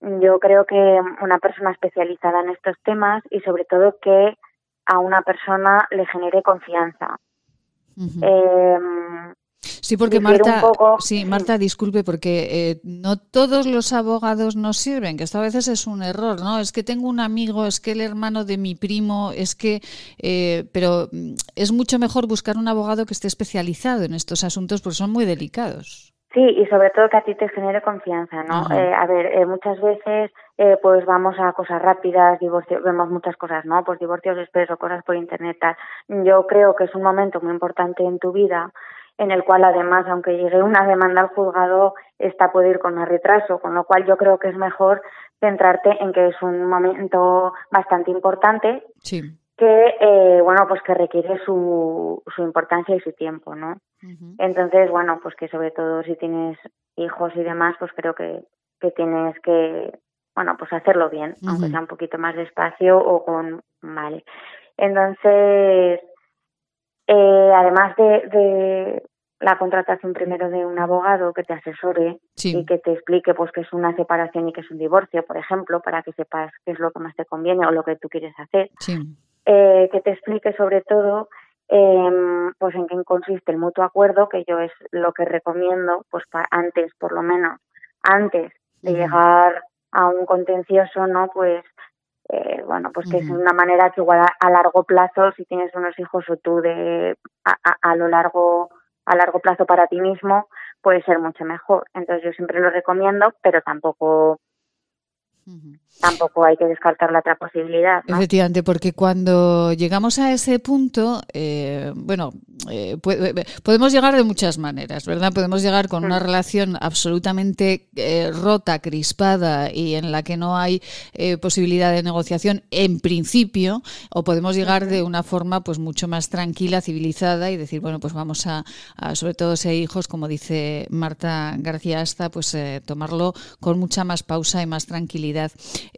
Yo creo que una persona especializada en estos temas y sobre todo que a una persona le genere confianza. Em, sí, porque Marta, sí, Marta, disculpe, porque eh, no todos los abogados nos sirven, que esto a veces es un error, ¿no? Es que tengo un amigo, es que el hermano de mi primo, es que, eh, pero mm, es mucho mejor buscar un abogado que esté especializado en estos asuntos, porque son muy delicados. Sí, y sobre todo que a ti te genere confianza, ¿no? Eh, a ver, eh, muchas veces eh, pues vamos a cosas rápidas, divorcio, vemos muchas cosas, ¿no? Pues divorcios expreso, cosas por internet, tal. Yo creo que es un momento muy importante en tu vida en el cual además, aunque llegue una demanda al juzgado, esta puede ir con más retraso, con lo cual yo creo que es mejor centrarte en que es un momento bastante importante. Sí que eh, bueno pues que requiere su, su importancia y su tiempo no entonces bueno pues que sobre todo si tienes hijos y demás pues creo que que tienes que bueno pues hacerlo bien aunque sea un poquito más despacio o con vale entonces eh, además de, de la contratación primero de un abogado que te asesore y que te explique pues que es una separación y que es un divorcio, por ejemplo, para que sepas qué es lo que más te conviene o lo que tú quieres hacer. Eh, que te explique sobre todo eh, pues en qué consiste el mutuo acuerdo, que yo es lo que recomiendo, pues antes, por lo menos, antes de llegar a un contencioso, ¿no? Pues eh, bueno, pues que es una manera que igual a, largo plazo, si tienes unos hijos o tú de a, lo largo a largo plazo para ti mismo, puede ser mucho mejor. Entonces yo siempre lo recomiendo, pero tampoco tampoco hay que descartar la otra posibilidad. Efectivamente, porque cuando llegamos a ese punto, eh, bueno, eh, eh, podemos llegar de muchas maneras, ¿verdad? Podemos llegar con una mm. relación absolutamente rota, crispada y en la que no hay posibilidad de negociación en principio, o podemos llegar de una forma pues mucho más tranquila, civilizada y decir, bueno, pues vamos a, sobre todo si hay hijos, como dice Marta García Asta, pues tomarlo con mucha más pausa y más tranquilidad.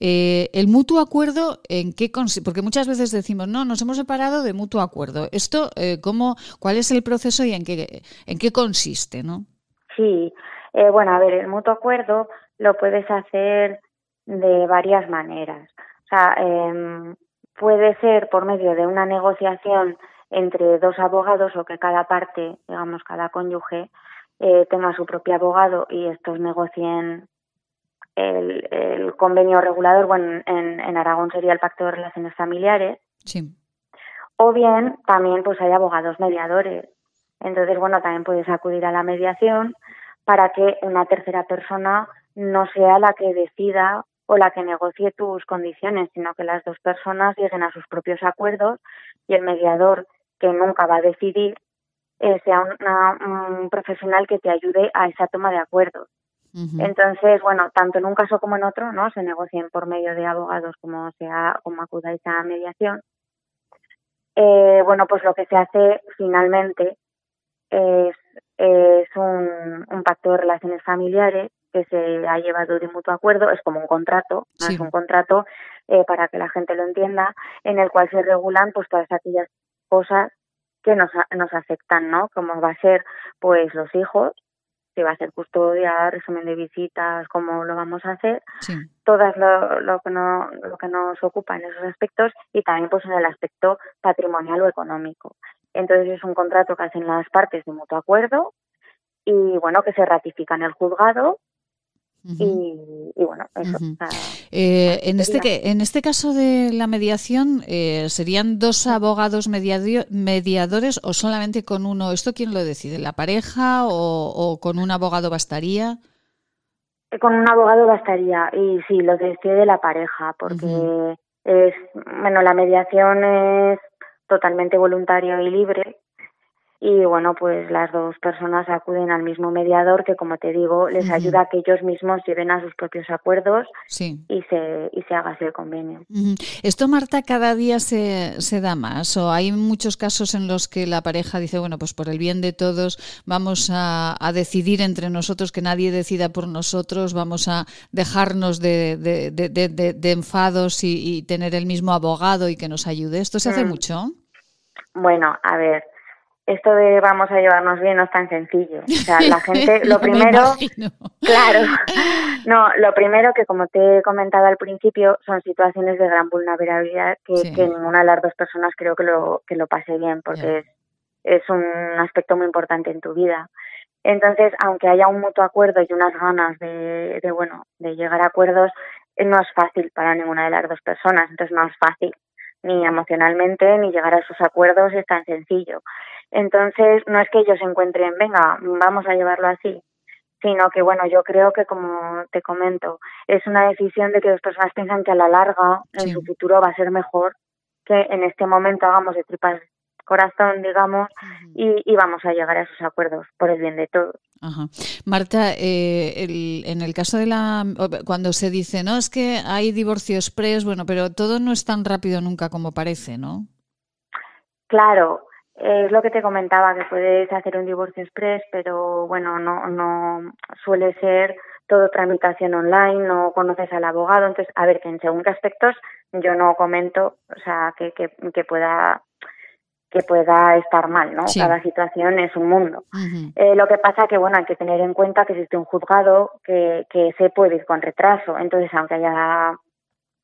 Eh, el mutuo acuerdo, ¿en qué Porque muchas veces decimos, no, nos hemos separado de mutuo acuerdo. ¿Esto eh, cómo, cuál es el proceso y en qué, en qué consiste, no? Sí, eh, bueno, a ver, el mutuo acuerdo lo puedes hacer de varias maneras. O sea, em, puede ser por medio de una negociación entre dos abogados o que cada parte, digamos, cada cónyuge, tenga su propio abogado y estos negocien el, convenio regulador, bueno, en, Aragón sería el Pacto de Relaciones Familiares. Sí. O bien también pues hay abogados mediadores. Entonces, bueno, también puedes acudir a la mediación para que una tercera persona no sea la que decida o la que negocie tus condiciones, sino que las dos personas lleguen a sus propios acuerdos y el mediador que nunca va a decidir eh, sea un profesional que te ayude a esa toma de acuerdos. Entonces, bueno, tanto en un caso como en otro, ¿no? Se negocien por medio de abogados como sea, como acudáis a mediación. Eh, bueno, pues lo que se hace finalmente es, es un, un, pacto de relaciones familiares que se ha llevado de mutuo acuerdo, es como un contrato, es un contrato eh, para que la gente lo entienda, en el cual se regulan pues todas aquellas cosas que nos, nos afectan, ¿no? Como va a ser pues los hijos, si va a ser custodia, resumen de visitas, cómo lo vamos a hacer, todas lo, lo, que no, lo que nos ocupa en esos aspectos y también pues en el aspecto patrimonial o económico. Entonces es un contrato que hacen las partes de mutuo acuerdo y bueno que se ratifica en el juzgado y, bueno, eso. Eh, en, este, que, en este caso de la mediación, eh, ¿serían dos abogados mediadores o solamente con uno? ¿Esto quién lo decide? ¿La pareja o, con un abogado bastaría? Con un abogado bastaría y sí, lo decide la pareja porque es, bueno, la mediación es totalmente voluntario y libre y bueno, pues las dos personas acuden al mismo mediador que, como te digo, les ayuda a que ellos mismos lleven a sus propios acuerdos y, se, y se haga así el convenio. ¿Esto, Marta, cada día se, se da más? ¿O hay muchos casos en los que la pareja dice, bueno, pues por el bien de todos vamos a, decidir entre nosotros que nadie decida por nosotros, vamos a dejarnos de, de, de, enfados y, tener el mismo abogado y que nos ayude? ¿Esto se hace mm. mucho? Bueno, a ver esto de vamos a llevarnos bien no es tan sencillo. O sea, la gente, [laughs] lo primero, claro, [laughs] no, lo primero que como te he comentado al principio son situaciones de gran vulnerabilidad que, que ninguna de las dos personas creo que lo que lo pase bien porque es, es un aspecto muy importante en tu vida. Entonces, aunque haya un mutuo acuerdo y unas ganas de, de bueno, de llegar a acuerdos, eh, no es fácil para ninguna de las dos personas. Entonces, no es fácil ni emocionalmente ni llegar a esos acuerdos es tan sencillo. Entonces, no es que ellos se encuentren, venga, vamos a llevarlo así, sino que, bueno, yo creo que, como te comento, es una decisión de que las personas piensan que a la larga, en su futuro, va a ser mejor que en este momento hagamos de tripas corazón, digamos, y, vamos a llegar a esos acuerdos por el bien de todos. Marta, eh, en el caso de la. Cuando se dice, no, es que hay divorcios pres, bueno, pero todo no es tan rápido nunca como parece, ¿no? Claro, es lo que te comentaba, que puedes hacer un divorcio express, pero bueno, no, no suele ser todo tramitación online, no conoces al abogado, entonces, a ver, que en según qué aspectos yo no comento, o sea, que, que, que pueda que pueda estar mal, ¿no? Cada situación es un mundo. eh, lo que pasa que, bueno, hay que tener en cuenta que existe un juzgado que, que se puede ir con retraso. Entonces, aunque haya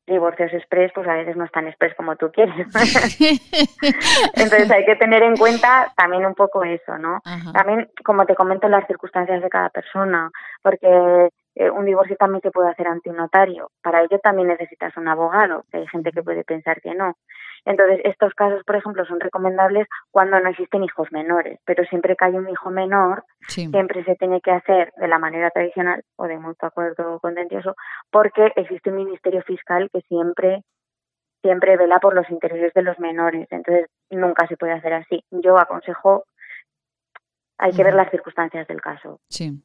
divorcios express, pues a veces no es tan express como tú quieres. [laughs] [laughs] Entonces hay que tener en cuenta también un poco eso, ¿no? También, como te comento, las circunstancias de cada persona, porque eh, un divorcio también se puede hacer ante un notario. Para ello también necesitas un abogado, que hay gente que puede pensar que no. Entonces, estos casos, por ejemplo, son recomendables cuando no existen hijos menores, pero siempre que hay un hijo menor, siempre se tiene que hacer de la manera tradicional o de mutuo acuerdo contencioso, porque existe un ministerio fiscal que siempre siempre vela por los intereses de los menores. Entonces, nunca se puede hacer así. Yo aconsejo, hay que ver las circunstancias del caso. Sí.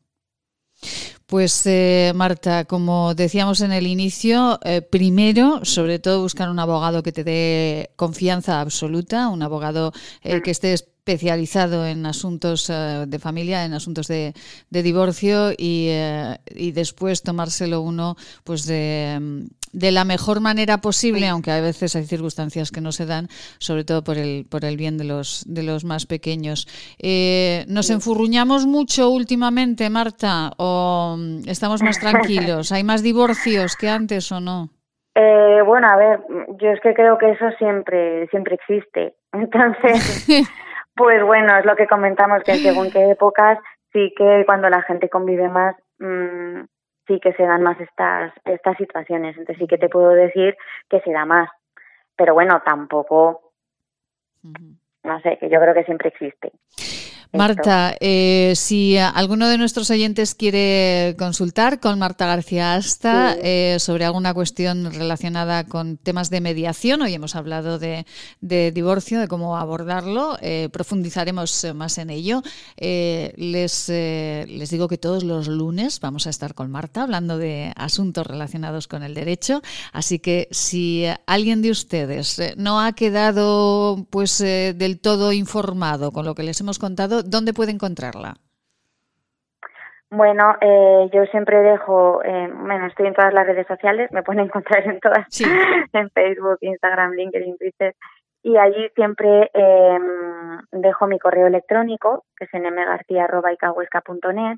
Pues eh, Marta, como decíamos en el inicio, eh, primero, sobre todo buscar un abogado que te dé confianza absoluta, un abogado eh, que esté especializado en asuntos de familia, en asuntos de, divorcio y, y, después tomárselo uno pues de de la mejor manera posible, aunque a veces hay circunstancias que no se dan, sobre todo por el, por el bien de los, de los más pequeños. Eh, ¿Nos enfurruñamos mucho últimamente, Marta, o mm, estamos más tranquilos? ¿Hay más divorcios que antes o no? Eh, bueno, a ver, yo es que creo que eso siempre, siempre existe. [laughs] Entonces, pues bueno, es lo que comentamos, que según qué épocas, sí que cuando la gente convive más, mmm, sí que se dan más estas, estas situaciones. Entonces sí que te puedo decir que se da más. Pero bueno, tampoco, no sé, que yo creo que siempre existe. Marta, eh, si alguno de nuestros oyentes quiere consultar con Marta García Asta eh, sobre alguna cuestión relacionada con temas de mediación, hoy hemos hablado de, divorcio, de cómo abordarlo, eh, profundizaremos más en ello. les, les digo que todos los lunes vamos a estar con Marta hablando de asuntos relacionados con el derecho, así que si alguien de ustedes no ha quedado pues del todo informado con lo que les hemos contado, ¿dónde puede encontrarla? Bueno, eh, yo siempre dejo, eh, bueno, estoy en todas las redes sociales, me pueden [laughs] encontrar en todas, en Facebook, Instagram, LinkedIn, Twitter, y allí siempre eh, dejo mi correo electrónico, que es nmgarcía.icahuesca.net,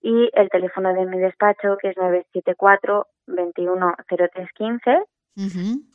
y el teléfono de mi despacho, que es 974 210315.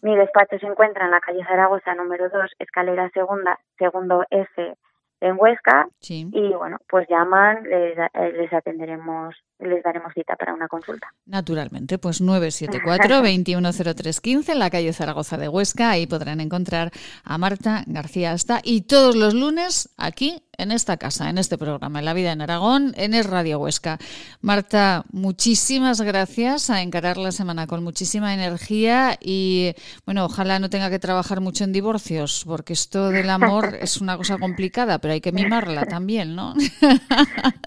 Mi despacho se encuentra en la calle Zaragoza, número 2, escalera segunda, segundo F, en Huesca y bueno, pues llaman, les, eh, les, atenderemos, les daremos cita para una consulta. Naturalmente, pues 974-210315 [laughs] en la calle Zaragoza de Huesca, ahí podrán encontrar a Marta García Asta y todos los lunes aquí en esta casa, en este programa, en La Vida en Aragón, en el Radio Huesca. Marta, muchísimas gracias a encarar la semana con muchísima energía y, bueno, ojalá no tenga que trabajar mucho en divorcios, porque esto del amor [laughs] es una cosa complicada, pero hay que mimarla también, ¿no? [laughs]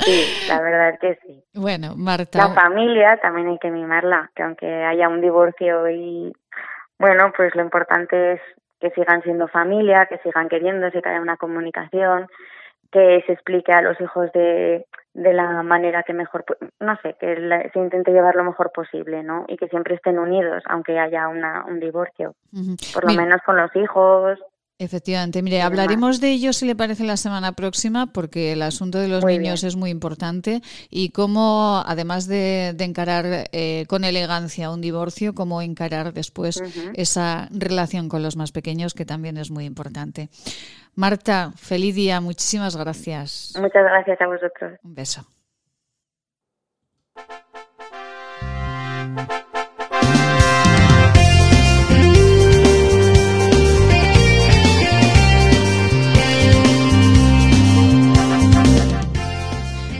Sí, la verdad es que sí. Bueno, Marta. La familia también hay que mimarla, que aunque haya un divorcio y, bueno, pues lo importante es que sigan siendo familia, que sigan queriéndose, que haya una comunicación que se explique a los hijos de, de la manera que mejor, no sé, que se intente llevar lo mejor posible, ¿no? Y que siempre estén unidos, aunque haya una, un divorcio, por lo menos con los hijos. Efectivamente, mire, hablaremos de ello si le parece la semana próxima, porque el asunto de los niños es muy importante y cómo, además de, encarar eh, con elegancia un divorcio, cómo encarar después esa relación con los más pequeños, que también es muy importante. Marta, feliz día, muchísimas gracias. Muchas gracias a vosotros. Un beso.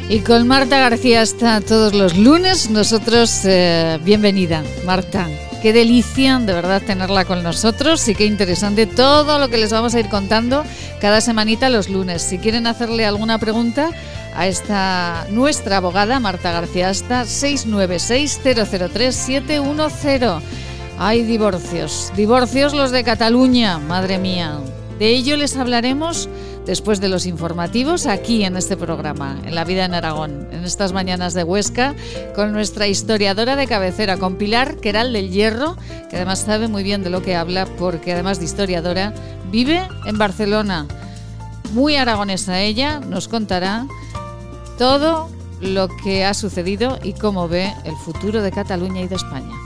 Y con Marta García hasta todos los lunes. Nosotros, eh, bienvenida, Marta. Qué delicia de verdad tenerla con nosotros y qué interesante todo lo que les vamos a ir contando cada semanita los lunes. Si quieren hacerle alguna pregunta a esta nuestra abogada, Marta García hasta 696-003-710. Hay divorcios, divorcios los de Cataluña, madre mía. De ello les hablaremos después de los informativos aquí en este programa, en La Vida en Aragón, en estas mañanas de Huesca, con nuestra historiadora de cabecera, con Pilar Queral del Hierro, que además sabe muy bien de lo que habla, porque además de historiadora, vive en Barcelona. muy aragonesa ella, nos contará todo lo que ha sucedido y cómo ve el futuro de Cataluña y de España.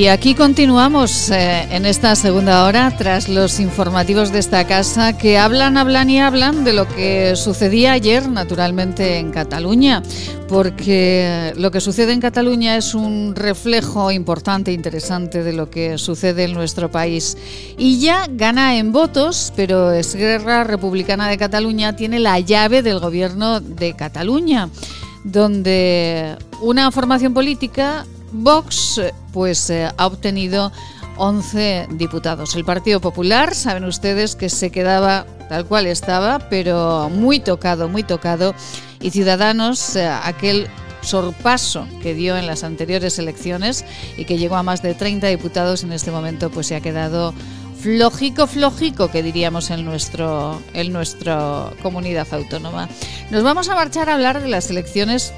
Y aquí continuamos eh, en esta segunda hora tras los informativos de esta casa que hablan, hablan y hablan de lo que sucedía ayer naturalmente en Cataluña, porque lo que sucede en Cataluña es un reflejo importante e interesante de lo que sucede en nuestro país. Y ya gana en votos, pero Esguerra Republicana de Cataluña tiene la llave del gobierno de Cataluña, donde una formación política Vox pues eh, ha obtenido 11 diputados. El Partido Popular, saben ustedes que se quedaba tal cual estaba, pero muy tocado, muy tocado. Y Ciudadanos, eh, aquel sorpaso que dio en las anteriores elecciones y que llegó a más de 30 diputados en este momento, pues se ha quedado flojico, flojico, que diríamos en nuestro en nuestra comunidad autónoma. Nos vamos a marchar a hablar de las elecciones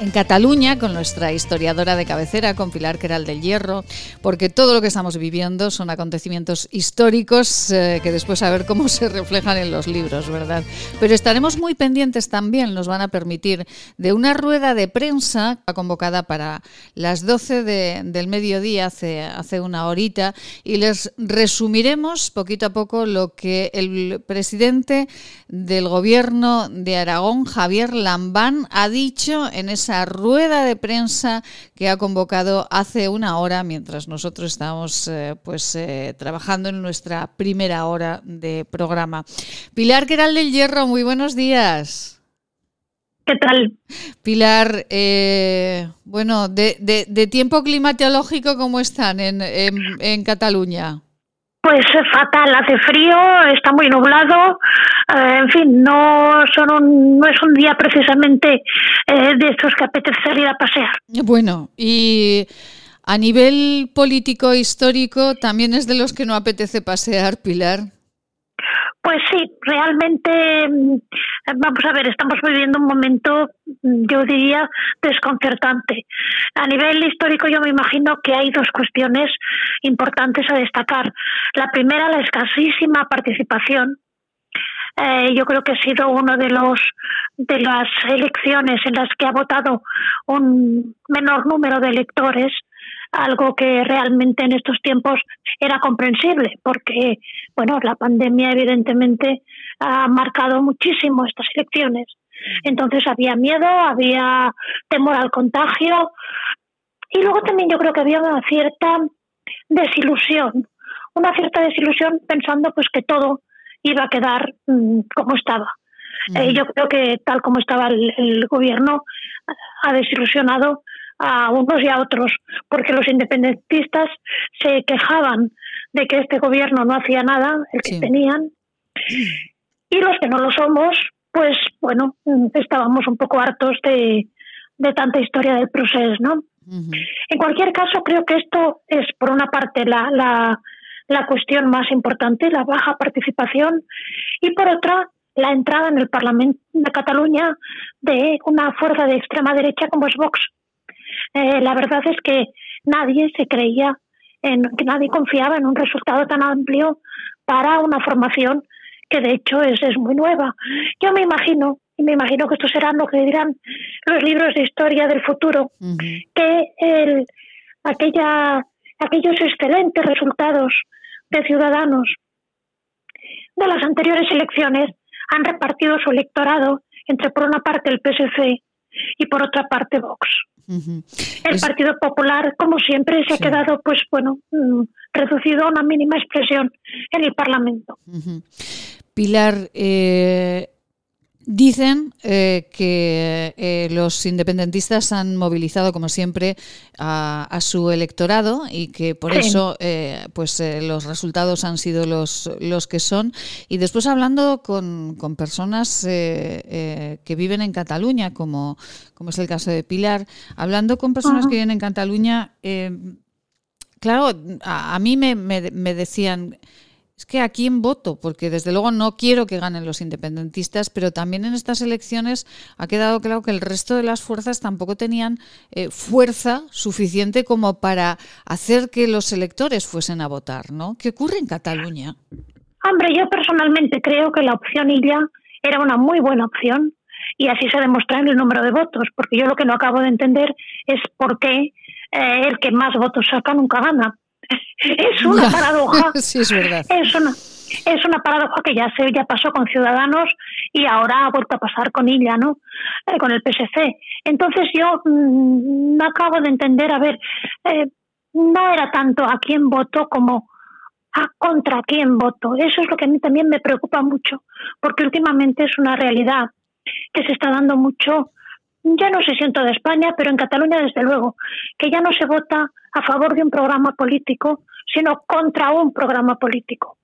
en Cataluña con nuestra historiadora de cabecera, con Pilar Queral del Hierro, porque todo lo que estamos viviendo son acontecimientos históricos eh, que después a ver cómo se reflejan en los libros, ¿verdad? Pero estaremos muy pendientes también, nos van a permitir, de una rueda de prensa convocada para las 12 del mediodía, hace, hace una horita, y les resumiremos poquito a poco lo que el presidente del gobierno de Aragón, Javier Lambán, ha dicho en ese esa rueda de prensa que ha convocado hace una hora mientras nosotros estábamos eh, pues eh, trabajando en nuestra primera hora de programa. Pilar Queral del Hierro, muy buenos días. ¿Qué tal? Pilar, eh, bueno, de, de, tiempo climatológico, ¿cómo están en, en Cataluña? Pues fatal, hace frío, está muy nublado, eh, en fin, no, son no es un día precisamente eh, de estos que apetece salir a pasear. Bueno, y a nivel político histórico también es de los que no apetece pasear, Pilar. Pues sí, realmente, mm, vamos a ver, estamos viviendo un momento, mm, yo diría, desconcertante. A nivel histórico yo me imagino que hay dos cuestiones importantes a destacar. La primera, la escasísima participación. Eh, yo creo que ha sido uno de los de las elecciones en las que ha votado un menor número de electores algo que realmente en estos tiempos era comprensible, porque bueno, la pandemia evidentemente ha marcado muchísimo estas elecciones. Entonces había miedo, había temor al contagio y luego también yo creo que había una cierta desilusión, una cierta desilusión pensando pues que todo iba a quedar mm, como estaba. Eh, yo creo que tal como estaba el gobierno ha desilusionado a unos y a otros, porque los independentistas se quejaban de que este gobierno no hacía nada, el que tenían, y los que no lo somos, pues bueno, estábamos un poco hartos de, de tanta historia del proceso, ¿no? En cualquier caso, creo que esto es, por una parte, la, la, la cuestión más importante, la baja participación, y por otra, la entrada en el Parlamento de Cataluña de una fuerza de extrema derecha como es Vox, eh, la verdad es que nadie se creía, en, que nadie confiaba en un resultado tan amplio para una formación que de hecho es, es muy nueva. Yo me imagino, y me imagino que esto será lo que dirán los libros de historia del futuro, que el, aquella, aquellos excelentes resultados de ciudadanos de las anteriores elecciones han repartido su electorado entre por una parte el PSC y por otra parte Vox. El Partido Popular, como siempre, se ha quedado, pues bueno, mm, reducido a una mínima expresión en el Parlamento. Pilar, eh, Dicen eh, que eh, los independentistas han movilizado, como siempre, a, su electorado y que por eso eh, pues los resultados han sido los, los que son. Y después hablando con, con personas que viven en Cataluña, como, como es el caso de Pilar, hablando con personas que viven en Cataluña, claro, a, mí me, me decían es que a quién voto, porque desde luego no quiero que ganen los independentistas, pero también en estas elecciones ha quedado claro que el resto de las fuerzas tampoco tenían eh, fuerza suficiente como para hacer que los electores fuesen a votar, ¿no? ¿Qué ocurre en Cataluña? Hombre, yo personalmente creo que la opción Illa era una muy buena opción y así se demuestra en el número de votos, porque yo lo que no acabo de entender es por qué eh, el que más votos saca nunca gana [laughs] es una paradoja. [laughs] sí, es verdad. Es una, es una paradoja que ya se ya pasó con Ciudadanos y ahora ha vuelto a pasar con ella, ¿no? Eh, con el PSC. Entonces yo mm, no acabo de entender, a ver, eh, no era tanto a quién voto como a contra quién voto. Eso es lo que a mí también me preocupa mucho, porque últimamente es una realidad que se está dando mucho ya no sé si en toda España, pero en Cataluña desde luego, que ya no se vota a favor de un programa político, sino contra un programa político.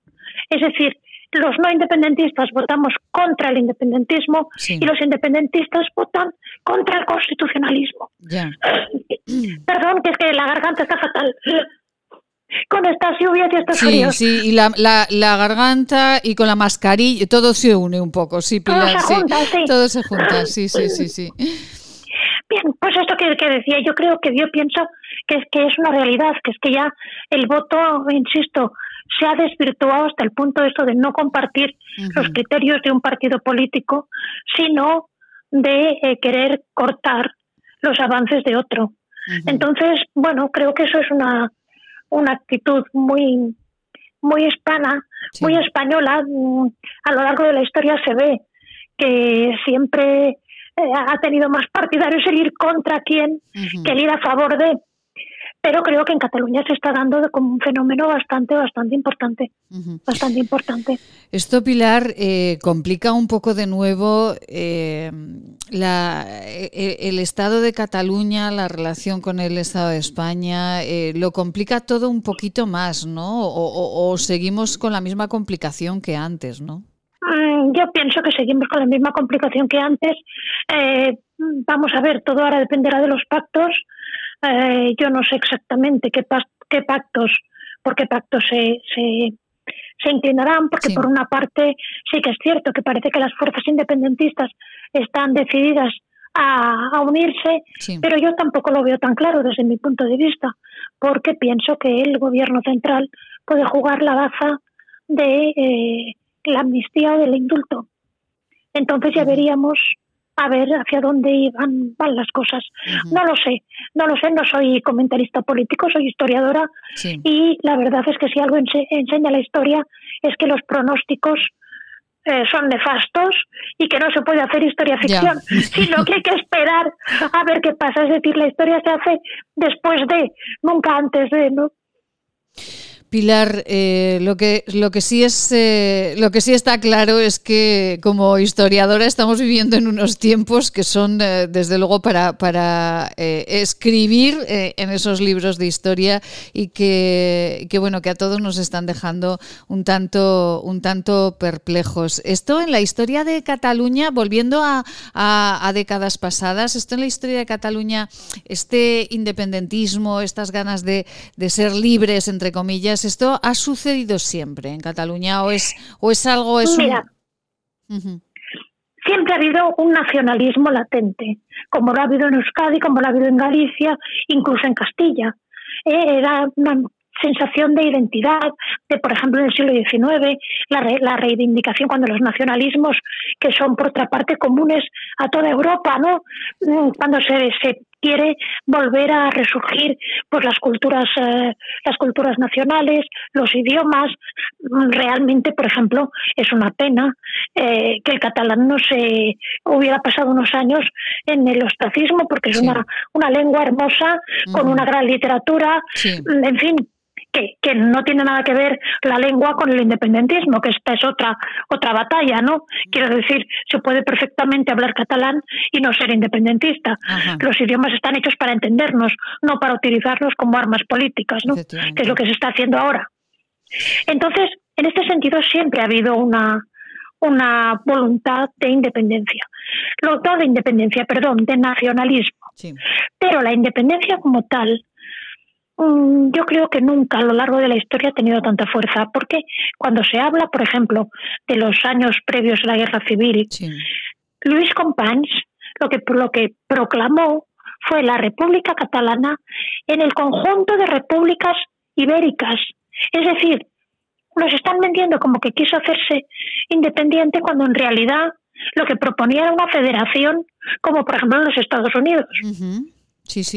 Es decir, los no independentistas votamos contra el independentismo y los independentistas votan contra el constitucionalismo. [clears throat] Perdón, que es que la garganta está fatal [laughs] con estas lluvias y estos sí, Sí, y la, la, garganta y con la mascarilla, todo se une un poco, sí, Pilar. Todo se junta, sí. Todo se junta, sí, sí, sí, sí. Bien, pues esto que, que, decía, yo creo que yo pienso que es, que es una realidad, que es que ya el voto, insisto, se ha desvirtuado hasta el punto de esto de no compartir los criterios de un partido político, sino de eh, querer cortar los avances de otro. Entonces, bueno, creo que eso es una una actitud muy, muy hispana, muy española. Mm, a lo largo de la historia se ve que siempre eh, ha tenido más partidarios el ir contra quién que el ir a favor de pero creo que en Cataluña se está dando como un fenómeno bastante, bastante importante. Bastante importante. Esto, Pilar, eh, complica un poco de nuevo eh, la, eh, el Estado de Cataluña, la relación con el Estado de España, lo complica todo un poquito más, ¿no? O, seguimos con la misma complicación que antes, ¿no? Mm, yo pienso que seguimos con la misma complicación que antes. vamos a ver, todo ahora dependerá de los pactos. Eh, yo no sé exactamente qué, qué pactos, por qué pactos se, se, se inclinarán, porque por una parte sí que es cierto que parece que las fuerzas independentistas están decididas a, unirse, pero yo tampoco lo veo tan claro desde mi punto de vista, porque pienso que el gobierno central puede jugar la baza de eh, la amnistía o del indulto. Entonces ya veríamos a ver hacia dónde iban, van las cosas. No lo sé, no lo sé, no soy comentarista político, soy historiadora y la verdad es que si algo enseña la historia es que los pronósticos eh, son nefastos y que no se puede hacer historia ficción, [laughs] sino que hay que esperar a ver qué pasa. Es decir, la historia se hace después de, nunca antes de, ¿no? Pilar, eh, lo que lo que sí es eh, lo que sí está claro es que como historiadora estamos viviendo en unos tiempos que son eh, desde luego para para escribir en esos libros de historia y que, que, bueno que a todos nos están dejando un tanto un tanto perplejos. Esto en la historia de Cataluña, volviendo a, a décadas pasadas, esto en la historia de Cataluña, este independentismo, estas ganas de, de ser libres entre comillas ¿esto ha sucedido siempre en Cataluña o es, o es algo... Es Mira, siempre ha habido un nacionalismo latente, como lo ha habido en Euskadi, como lo ha habido en Galicia, incluso en Castilla. Eh, era una sensación de identidad, de por ejemplo en el siglo XIX, la, la reivindicación cuando los nacionalismos, que son por otra parte comunes a toda Europa, ¿no? Mm, cuando se, se quiere volver a resurgir pues las culturas eh, las culturas nacionales los idiomas. Realmente por ejemplo es una pena eh, que el catalán no se hubiera pasado unos años en el ostracismo porque es una una lengua hermosa con una gran literatura. En fin que, que no tiene nada que ver la lengua con el independentismo, que esta es otra, otra batalla, ¿no? Quiero decir, se puede perfectamente hablar catalán y no ser independentista. Los idiomas están hechos para entendernos, no para utilizarlos como armas políticas, ¿no? Que es lo que se está haciendo ahora. Entonces, en este sentido siempre ha habido una, una voluntad de independencia. No de independencia, perdón, de nacionalismo. Pero la independencia como tal, yo creo que nunca a lo largo de la historia ha tenido tanta fuerza, porque cuando se habla, por ejemplo, de los años previos a la guerra civil, Luis Companys lo que, lo que proclamó fue la República Catalana en el conjunto de repúblicas ibéricas. Es decir, nos están vendiendo como que quiso hacerse independiente cuando en realidad lo que proponía era una federación como por ejemplo en los Estados Unidos.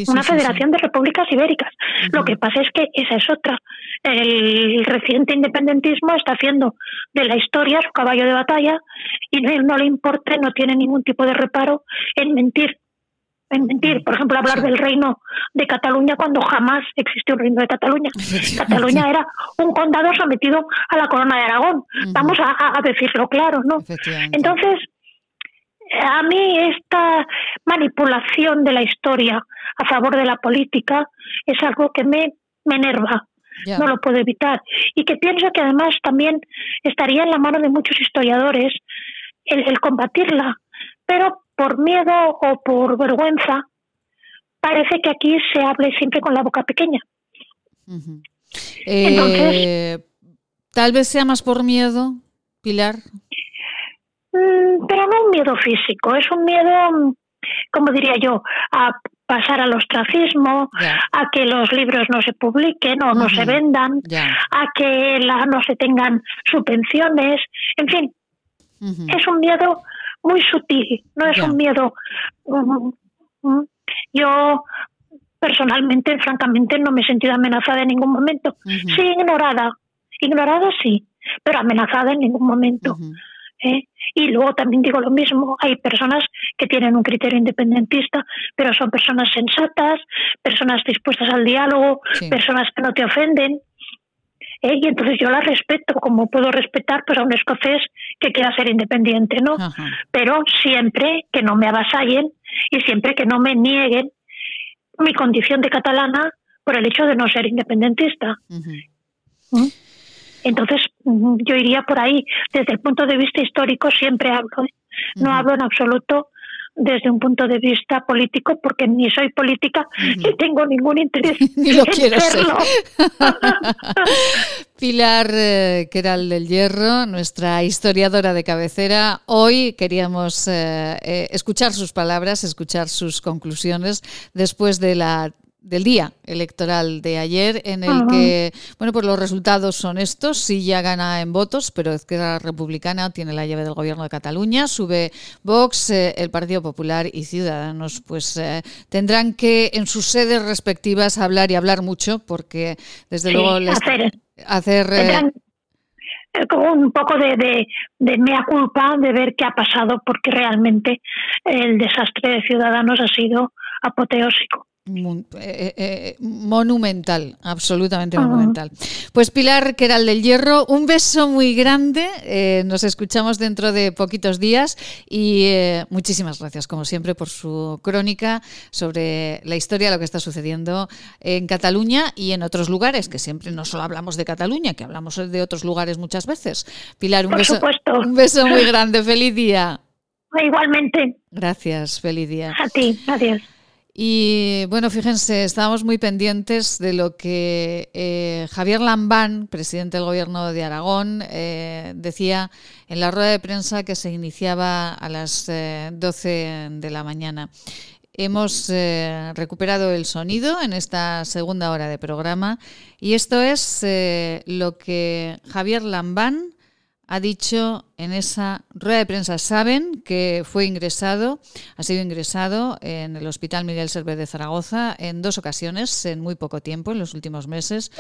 Una federación de repúblicas ibéricas. Lo que pasa es que esa es otra. El reciente independentismo está haciendo de la historia su caballo de batalla y no, no le importa, no tiene ningún tipo de reparo en mentir en mentir. Por ejemplo, hablar del reino de Cataluña cuando jamás existió un reino de Cataluña. Cataluña era un condado sometido a la corona de Aragón. Vamos a, decirlo claro, ¿no? Entonces, a mí esta manipulación de la historia a favor de la política es algo que me, me enerva. No lo puedo evitar. Y que pienso que además también estaría en la mano de muchos historiadores el combatirla. Pero por miedo o por vergüenza, parece que aquí se hable siempre con la boca pequeña. Eh, tal vez sea más por miedo, Pilar. Mm, pero no un miedo físico, es un miedo, como diría yo, a pasar al ostracismo, a que los libros no se publiquen o no se vendan, a que la, no se tengan subvenciones, en fin, es un miedo muy sutil, no es un miedo. Mm, mm. Yo personalmente, francamente, no me he sentido amenazada en ningún momento. Sí, ignorada, ignorada sí, pero amenazada en ningún momento. ¿Eh? Y luego también digo lo mismo, hay personas que tienen un criterio independentista, pero son personas sensatas, personas dispuestas al diálogo, personas que no te ofenden. ¿eh? y entonces yo la respeto, como puedo respetar pues, a un escocés que quiera ser independiente, ¿no? Pero siempre que no me avasallen y siempre que no me nieguen mi condición de catalana por el hecho de no ser independentista. ¿Mm? Entonces, mm, yo iría por ahí. Desde el punto de vista histórico siempre hablo. ¿eh? No hablo en absoluto desde un punto de vista político, porque ni soy política ni tengo ningún interés [laughs] ni lo quiero serlo. [laughs] Pilar eh, Queral del Hierro, nuestra historiadora de cabecera, hoy queríamos eh, eh, escuchar sus palabras, escuchar sus conclusiones después de la del día electoral de ayer, en el que, bueno, pues los resultados son estos. Sí ya gana en votos, pero Izquierda Republicana tiene la llave del gobierno de Cataluña. Sube Vox, eh, el Partido Popular y Ciudadanos, pues eh, tendrán que en sus sedes respectivas hablar y hablar mucho, porque desde luego les hacer, hacer eh, como un poco de, de, de, mea culpa de ver qué ha pasado, porque realmente el desastre de Ciudadanos ha sido apoteósico. Eh, eh, eh, monumental, absolutamente monumental. Pues Pilar Queral del Hierro, un beso muy grande. nos escuchamos dentro de poquitos días y muchísimas gracias, como siempre, por su crónica sobre la historia, lo que está sucediendo en Cataluña y en otros lugares, que siempre no solo hablamos de Cataluña, que hablamos de otros lugares muchas veces. Pilar, un, beso, un beso muy grande. Feliz día. Igualmente. Gracias, feliz día. A ti, adiós. Y bueno, fíjense, estábamos muy pendientes de lo que eh, Javier Lambán, presidente del gobierno de Aragón, eh, decía en la rueda de prensa que se iniciaba a las 12 eh, de la mañana. Hemos recuperado el sonido en esta segunda hora de programa y esto es lo que Javier Lambán ha dicho en esa rueda de prensa. Saben que fue ingresado, ha sido ingresado en el Hospital Miguel Servet de Zaragoza en dos ocasiones, en muy poco tiempo, en los últimos meses.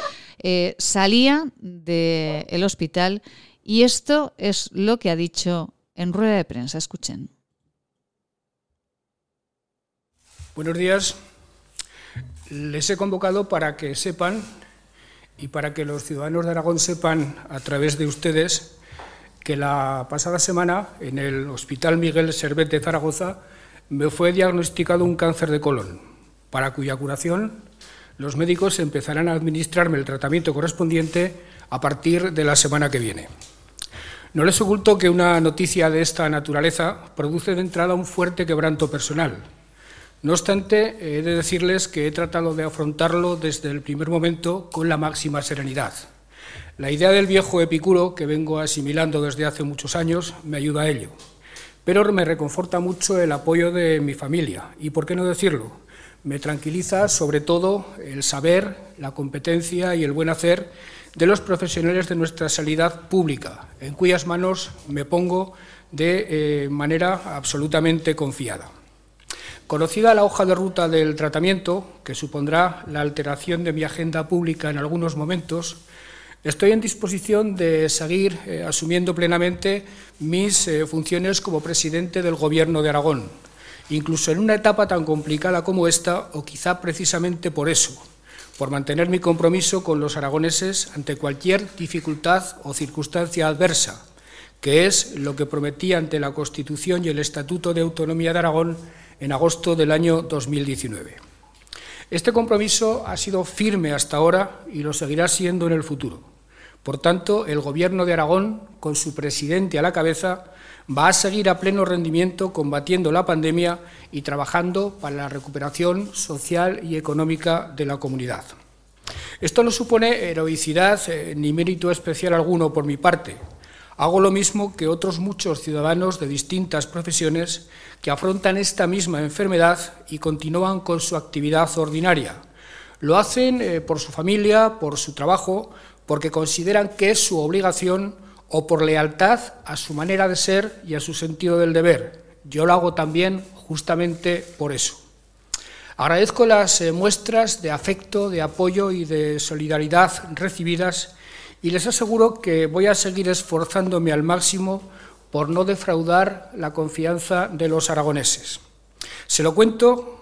Eh, salía del hospital y esto es lo que ha dicho en rueda de prensa. Escuchen. Buenos días. Les he convocado para que sepan y para que los ciudadanos de Aragón sepan, a través de ustedes, que la pasada semana en el Hospital Miguel Servet de Zaragoza me fue diagnosticado un cáncer de colon, para cuya curación los médicos empezarán a administrarme el tratamiento correspondiente a partir de la semana que viene. No les oculto que una noticia de esta naturaleza produce de entrada un fuerte quebranto personal. No obstante, he de decirles que he tratado de afrontarlo desde el primer momento con la máxima serenidad. La idea del viejo Epicuro, que vengo asimilando desde hace muchos años, me ayuda a ello. Pero me reconforta mucho el apoyo de mi familia. ¿Y por qué no decirlo? Me tranquiliza sobre todo el saber, la competencia y el buen hacer de los profesionales de nuestra sanidad pública, en cuyas manos me pongo de eh, manera absolutamente confiada. Conocida la hoja de ruta del tratamiento, que supondrá la alteración de mi agenda pública en algunos momentos, estoy en disposición de seguir eh, asumiendo plenamente mis eh, funciones como presidente del Gobierno de Aragón, incluso en una etapa tan complicada como esta, o quizá precisamente por eso, por mantener mi compromiso con los aragoneses ante cualquier dificultad o circunstancia adversa, que es lo que prometí ante la Constitución y el Estatuto de Autonomía de Aragón en agosto del año 2019. Este compromiso ha sido firme hasta ahora y lo seguirá siendo en el futuro. Por tanto, el Gobierno de Aragón, con su presidente a la cabeza, va a seguir a pleno rendimiento combatiendo la pandemia y trabajando para la recuperación social y económica de la comunidad. Esto no supone heroicidad eh, ni mérito especial alguno por mi parte. Hago lo mismo que otros muchos ciudadanos de distintas profesiones que afrontan esta misma enfermedad y continúan con su actividad ordinaria. Lo hacen eh, por su familia, por su trabajo, porque consideran que es su obligación o por lealtad a su manera de ser y a su sentido del deber. Yo lo hago también justamente por eso. Agradezco las eh, muestras de afecto, de apoyo y de solidaridad recibidas y les aseguro que voy a seguir esforzándome al máximo por no defraudar la confianza de los aragoneses. Se lo cuento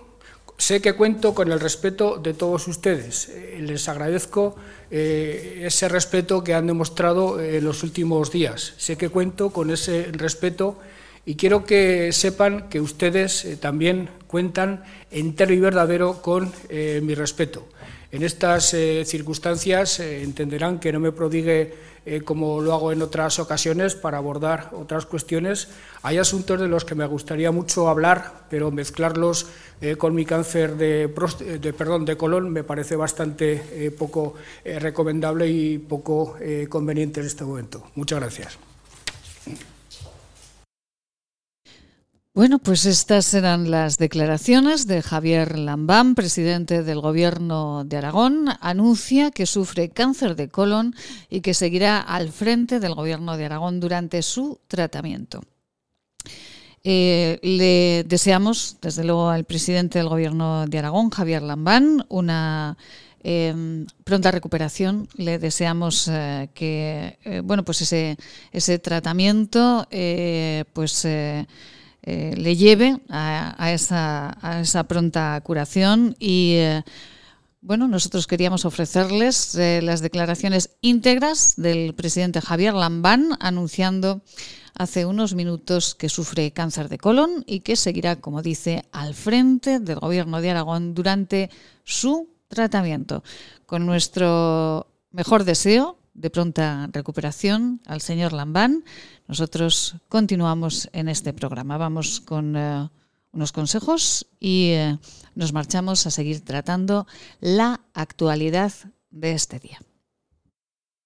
Sé que cuento con el respeto de todos ustedes. Eh, les agradezco eh, ese respeto que han demostrado en los últimos días. Sé que cuento con ese respeto y quiero que sepan que ustedes eh, también cuentan entero y verdadero con mi respeto. En estas circunstancias entenderán que no me prodigue eh, como lo hago en otras ocasiones, para abordar otras cuestiones. Hay asuntos de los que me gustaría mucho hablar, pero mezclarlos eh, con mi cáncer de, de, perdón, de colon me parece bastante eh, poco recomendable y poco conveniente en este momento. Muchas gracias. Bueno, pues estas eran las declaraciones de Javier Lambán, presidente del Gobierno de Aragón. Anuncia que sufre cáncer de colon y que seguirá al frente del Gobierno de Aragón durante su tratamiento. Eh, le deseamos, desde luego, al presidente del Gobierno de Aragón, Javier Lambán, una em, pronta recuperación. Le deseamos eh, que, eh, bueno, pues ese, ese tratamiento, pues eh, le lleve a, esa, pronta curación y eh, bueno, nosotros queríamos ofrecerles eh, las declaraciones íntegras del presidente Javier Lambán anunciando hace unos minutos que sufre cáncer de colon y que seguirá, como dice, al frente del gobierno de Aragón durante su tratamiento. Con nuestro mejor deseo de pronta recuperación al señor Lambán. Nosotros continuamos en este programa. Vamos con eh, unos consejos y eh, nos marchamos a seguir tratando la actualidad de este día.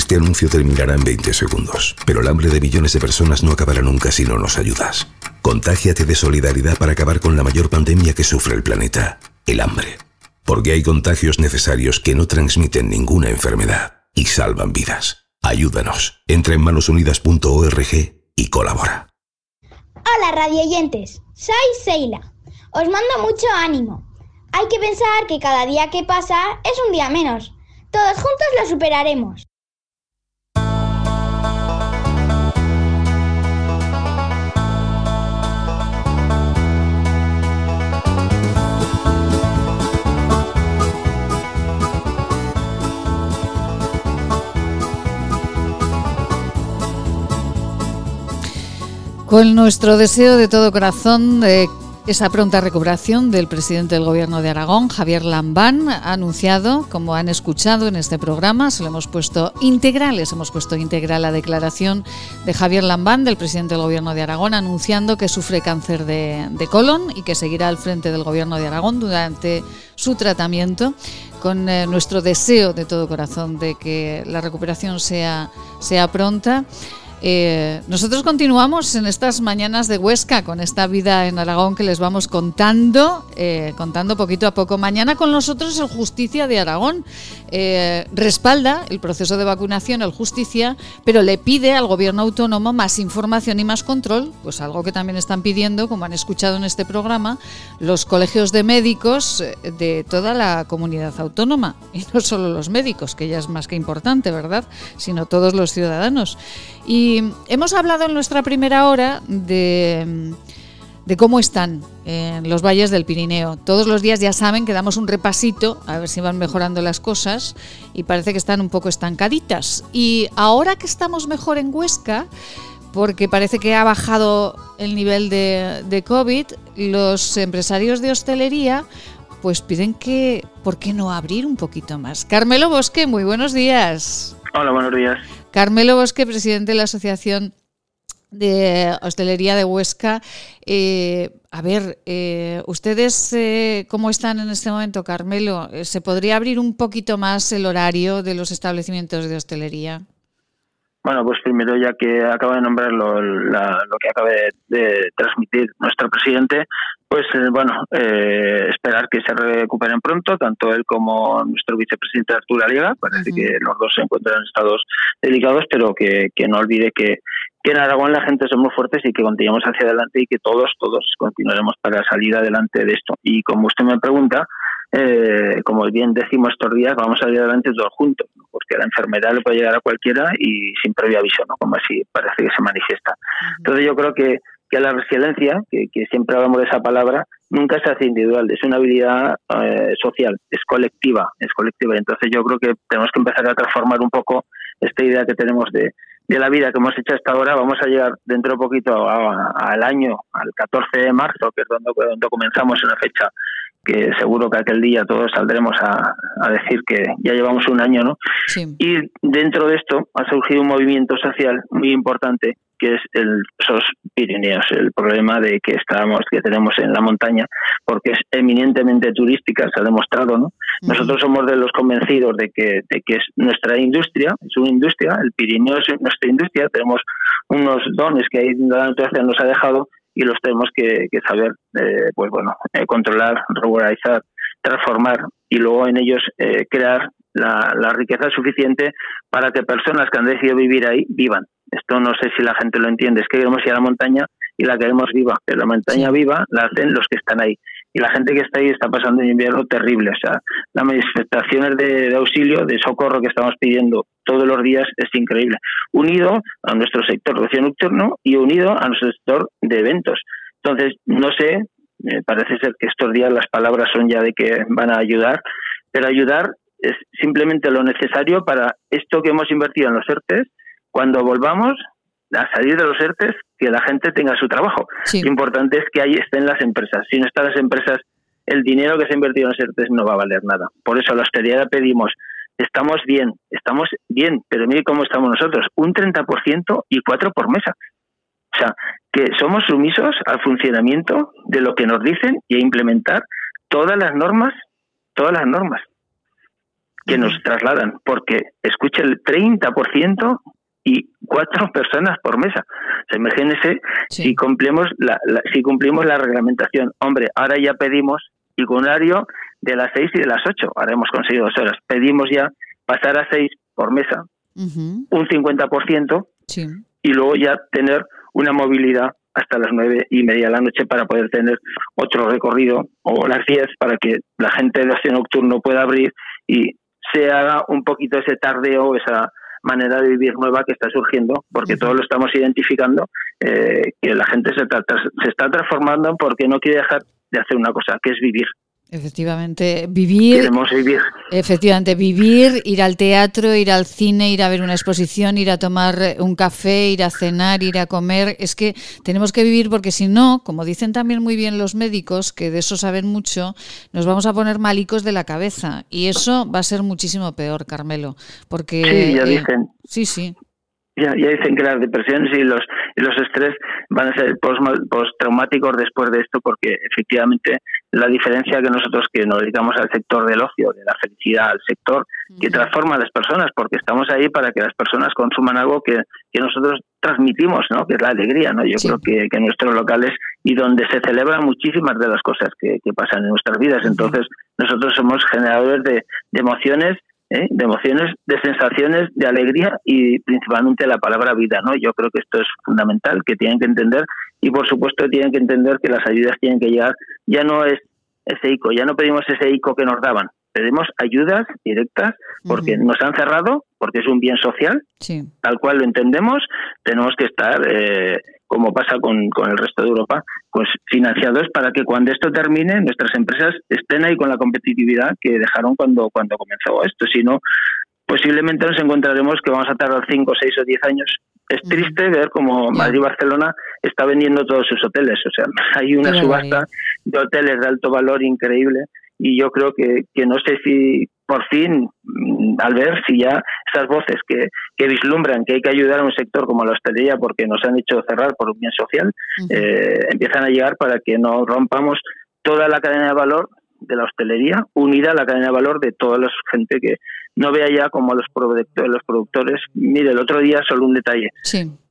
Este anuncio terminará en 20 segundos, pero el hambre de millones de personas no acabará nunca si no nos ayudas. Contágiate de solidaridad para acabar con la mayor pandemia que sufre el planeta, el hambre. Porque hay contagios necesarios que no transmiten ninguna enfermedad y salvan vidas. Ayúdanos. Entra en manosunidas.org y colabora. Hola radioyentes, soy Seila. Os mando mucho ánimo. Hay que pensar que cada día que pasa es un día menos. Todos juntos lo superaremos. Con nuestro deseo de todo corazón de esa pronta recuperación del presidente del Gobierno de Aragón, Javier Lambán, ha anunciado, como han escuchado en este programa, se lo hemos puesto integral, les hemos puesto integral la declaración de Javier Lambán, del presidente del Gobierno de Aragón, anunciando que sufre cáncer de, colon y que seguirá al frente del Gobierno de Aragón durante su tratamiento con eh, nuestro deseo de todo corazón de que la recuperación sea, sea pronta. Eh, nosotros continuamos en estas mañanas de Huesca con esta vida en Aragón que les vamos contando, eh, contando poquito a poco. Mañana con nosotros el Justicia de Aragón eh, respalda el proceso de vacunación, el Justicia, pero le pide al gobierno autónomo más información y más control, pues algo que también están pidiendo, como han escuchado en este programa, los colegios de médicos de toda la comunidad autónoma [laughs] y no solo los médicos, que ya es más que importante, ¿verdad? Sino todos los ciudadanos. Y hemos hablado en nuestra primera hora de, cómo están en los valles del Pirineo. Todos los días ya saben que damos un repasito a ver si van mejorando las cosas y parece que están un poco estancaditas. Y ahora que estamos mejor en Huesca, porque parece que ha bajado el nivel de, de COVID, los empresarios de hostelería pues piden que, ¿por qué no abrir un poquito más? Carmelo Bosque, muy buenos días. Hola, buenos días. Carmelo Bosque, presidente de la Asociación de Hostelería de Huesca. Eh, a ver, eh, ¿ustedes eh, cómo están en este momento, Carmelo? ¿Se podría abrir un poquito más el horario de los establecimientos de hostelería? Bueno, pues primero, ya que acaba de nombrar lo, que acaba de, transmitir nuestro presidente, pues bueno, esperar que se recuperen pronto, tanto él como nuestro vicepresidente Arturo Aliaga. Parece que los dos se encuentran en estados delicados, pero que, que no olvide que, que en Aragón la gente somos fuertes y que continuemos hacia adelante y que todos, todos continuaremos para salir adelante de esto. Y como usted me pregunta, eh, como bien decimos estos días, vamos a salir adelante todos juntos, porque la enfermedad le puede llegar a cualquiera y sin previo aviso, ¿no? como así parece que se manifiesta. Entonces yo creo que, que la resiliencia, que, siempre hablamos de esa palabra, nunca se hace individual, es una habilidad eh, social, es colectiva, es colectiva. Entonces yo creo que tenemos que empezar a transformar un poco esta idea que tenemos de, de la vida que hemos hecho hasta ahora, vamos a llegar dentro de poquito al año, al 14 de marzo, que es donde, comenzamos una fecha que seguro que aquel día todos saldremos a, decir que ya llevamos un año, ¿no? Y dentro de esto ha surgido un movimiento social muy importante que es el, esos Pirineos, el problema de que estamos, que tenemos en la montaña, porque es eminentemente turística, se ha demostrado, ¿no? Nosotros somos de los convencidos de que, de que es nuestra industria, es una industria, el Pirineo es nuestra industria, tenemos unos dones que ahí la naturaleza nos ha dejado y los tenemos que, saber, eh, pues bueno, eh, controlar, regularizar, transformar y luego en ellos eh, crear la, la riqueza suficiente para que personas que han decidido vivir ahí vivan. Esto no sé si la gente lo entiende, es que queremos ir a la montaña y la queremos viva, pero la montaña viva la hacen los que están ahí. Y la gente que está ahí está pasando un invierno terrible. O sea, las manifestaciones de, auxilio, de socorro que estamos pidiendo todos los días es increíble. Unido a nuestro sector ocio nocturno y unido a nuestro sector de eventos. Entonces, no sé, parece ser que estos días las palabras son ya de que van a ayudar, pero ayudar es simplemente lo necesario para esto que hemos invertido en los ERTES, cuando volvamos a salir de los ERTES, que la gente tenga su trabajo. Lo importante es que ahí estén las empresas. Si no están las empresas, el dinero que se ha invertido en los ERTES no va a valer nada. Por eso a la austeridad pedimos, estamos bien, estamos bien, pero mire cómo estamos nosotros, un 30% y cuatro por mesa. O sea, que somos sumisos al funcionamiento de lo que nos dicen y a implementar todas las normas, todas las normas. que nos trasladan, porque escucha el 30% y cuatro [laughs] personas por mesa. Se imagínese si cumplimos la, si cumplimos la reglamentación. Hombre, ahora ya pedimos y con horario de las seis y de las ocho. Ahora hemos conseguido dos horas. Pedimos ya pasar a seis por mesa, un 50%, y luego ya tener una movilidad hasta las nueve y media de la noche para poder tener otro recorrido o las diez para que la gente de ocio nocturno pueda abrir y se haga un poquito ese tardeo, esa manera de vivir nueva que está surgiendo, porque todos lo estamos identificando, eh, que la gente se, se está transformando porque no quiere dejar de hacer una cosa, que es vivir. Efectivamente, vivir. Queremos vivir. Efectivamente, vivir, ir al teatro, ir al cine, ir a ver una exposición, ir a tomar un café, ir a cenar, ir a comer. Es que tenemos que vivir porque si no, como dicen también muy bien los médicos, que de eso saben mucho, nos vamos a poner malicos de la cabeza. Y eso va a ser muchísimo peor, Carmelo. Porque. Sí, ya eh, dicen. sí, sí. Ya, ya, dicen que las depresiones y los, y los estrés van a ser post-traumáticos después de esto, porque efectivamente la diferencia que nosotros que nos dedicamos al sector del ocio, de la felicidad, al sector que transforma a las personas, porque estamos ahí para que las personas consuman algo que, que nosotros transmitimos, ¿no? que es la alegría. ¿no? Yo creo que, que nuestros locales y donde se celebran muchísimas de las cosas que, que pasan en nuestras vidas. Entonces, nosotros somos generadores de, de emociones ¿eh? de emociones, de sensaciones, de alegría y principalmente la palabra vida, ¿no? Yo creo que esto es fundamental, que tienen que entender y por supuesto tienen que entender que las ayudas tienen que llegar, ya no es ese ICO, ya no pedimos ese ICO que nos daban, pedimos ayudas directas porque nos han cerrado, porque es un bien social, tal cual lo entendemos, tenemos que estar eh, como pasa con, con el resto de Europa, pues financiados para que cuando esto termine nuestras empresas estén ahí con la competitividad que dejaron cuando, cuando comenzó esto. Si no, posiblemente nos encontraremos que vamos a tardar 5, 6 o 10 años. Es triste ver cómo Madrid-Barcelona está vendiendo todos sus hoteles. O sea, [laughs] hay una subasta de hoteles de alto valor increíble y yo creo que, que no sé si por fin, mm, al ver si ya esas voces que, que, vislumbran que hay que ayudar a un sector como la hostelería porque nos han hecho cerrar por un bien social, eh, empiezan a llegar para que no rompamos toda la cadena de valor de la hostelería unida a la cadena de valor de toda la gente que no vea ya como los productores, los productores. Mire, el otro día solo un detalle.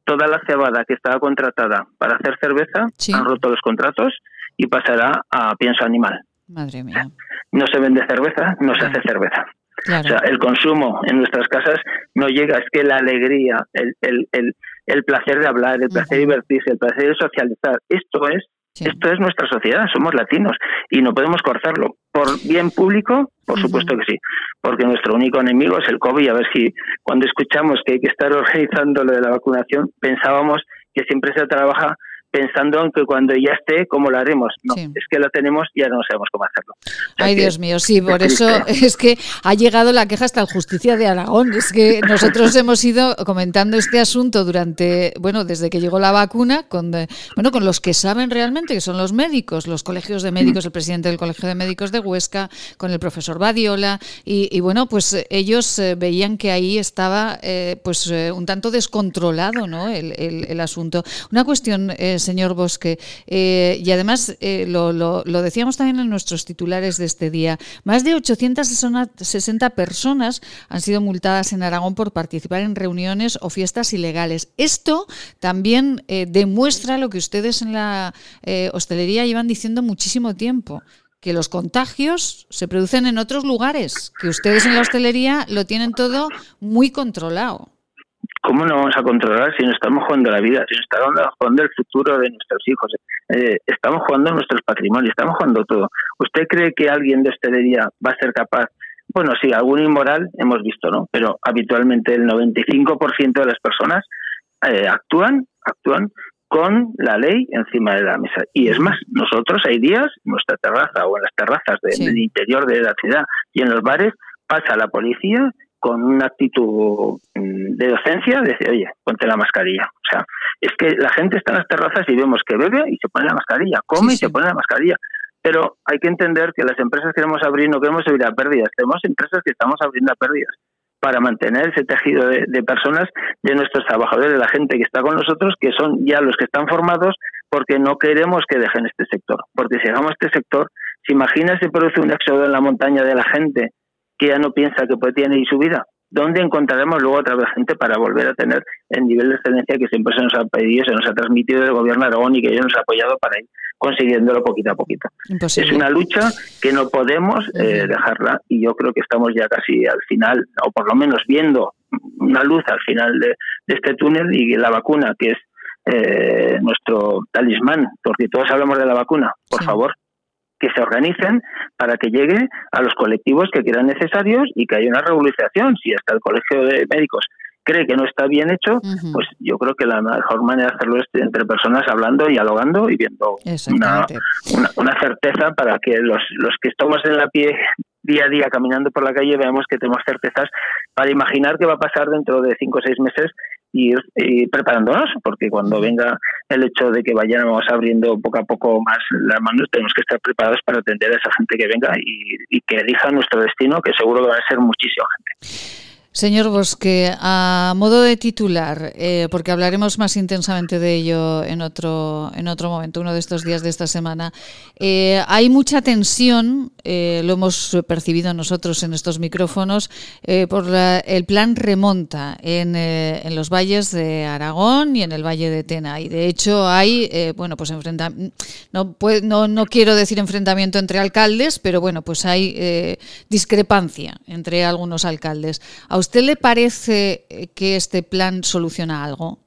Toda la cebada que estaba contratada para hacer cerveza han roto los contratos y pasará a pienso animal. Madre mía. No se vende cerveza, no se hace cerveza. O sea, el consumo en nuestras casas no llega, es que la alegría, el, el, el, el placer de hablar, el placer de divertirse, el placer de socializar, esto es Esto es nuestra sociedad, somos latinos y no podemos cortarlo. Por bien público, por supuesto que sí, porque nuestro único enemigo es el COVID. A ver si cuando escuchamos que hay que estar organizando lo de la vacunación, pensábamos que siempre se trabaja pensando en que cuando ya esté, ¿cómo lo haremos? No, es que lo tenemos y ya no sabemos cómo hacerlo. Ay, Dios mío, sí, por eso [laughs] es que ha llegado la queja hasta el Justicia de Aragón. Es que nosotros [laughs] hemos ido comentando este asunto durante, bueno, desde que llegó la vacuna, con, bueno, con los que saben realmente, que son los médicos, los colegios de médicos, el presidente del Colegio de Médicos de Huesca, con el profesor Badiola, y, bueno, pues ellos eh, veían que ahí estaba, eh, pues, eh, un tanto descontrolado, ¿no? El, el, asunto. Una cuestión señor Bosque. Eh, y además, eh, lo, lo, decíamos también en nuestros titulares de este día, más de 860 personas han sido multadas en Aragón por participar en reuniones o fiestas ilegales. Esto también eh, demuestra lo que ustedes en la hostelería llevan diciendo muchísimo tiempo que los contagios se producen en otros lugares, que ustedes en la hostelería lo tienen todo muy controlado. ¿Cómo no vamos a controlar si no estamos jugando la vida, si no estamos jugando el futuro de nuestros hijos? Eh, estamos jugando nuestros patrimonios, estamos jugando todo. ¿Usted cree que alguien de hostelería va a ser capaz? Bueno, sí, algún inmoral hemos visto, ¿no? Pero habitualmente el 95% de las personas eh, actúan, actúan con la ley encima de la mesa. Y es más, nosotros hay días, en nuestra terraza o en las terrazas del interior de la ciudad y en los bares, pasa la policía con una actitud mm, de docencia, decir, oye, ponte la mascarilla. O sea, es que la gente está en las terrazas y vemos que bebe y se pone la mascarilla, come y se pone la mascarilla. Pero hay que entender que las empresas queremos abrir, no queremos abrir a pérdidas. Tenemos empresas que estamos abriendo a pérdidas para mantener ese tejido de, de, personas, de nuestros trabajadores, de la gente que está con nosotros, que son ya los que están formados, porque no queremos que dejen este sector. Porque si dejamos este sector, ¿se imagina si produce un éxodo en la montaña de la gente que ya no piensa que puede tener su vida. ¿Dónde encontraremos luego otra vez gente para volver a tener el nivel de excelencia que siempre se nos ha pedido, se nos ha transmitido del gobierno de Aragón y que ellos nos ha apoyado para ir consiguiéndolo poquito a poquito? Es una lucha que no podemos eh, dejarla y yo creo que estamos ya casi al final, o por lo menos viendo una luz al final de, este túnel y la vacuna, que es eh, nuestro talismán, porque todos hablamos de la vacuna, por favor, que se organicen para que llegue a los colectivos que quieran necesarios y que haya una revolución. Si hasta el Colegio de Médicos cree que no está bien hecho, pues yo creo que la mejor manera de hacerlo es entre personas hablando, y dialogando y viendo una, una, certeza para que los, los que estamos en la pie día a día caminando por la calle veamos que tenemos certezas para imaginar qué va a pasar dentro de cinco o seis meses y ir, preparándonos, porque cuando venga el hecho de que vayamos abriendo poco a poco más las manos, tenemos que estar preparados para atender a esa gente que venga y, y que elija nuestro destino, que seguro que va a ser muchísima gente. Señor Bosque, a modo de titular, eh, porque hablaremos más intensamente de ello en otro, en otro momento, uno de estos días de esta semana, eh, hay mucha tensión, eh, lo hemos percibido nosotros en estos micrófonos, por el plan remonta en, en, los valles de Aragón y en el valle de Tena. Y de hecho hay, bueno, pues enfrentamiento, no, no, no, quiero decir enfrentamiento entre alcaldes, pero bueno, pues hay discrepancia entre algunos alcaldes usted le parece eh, que este plan soluciona algo?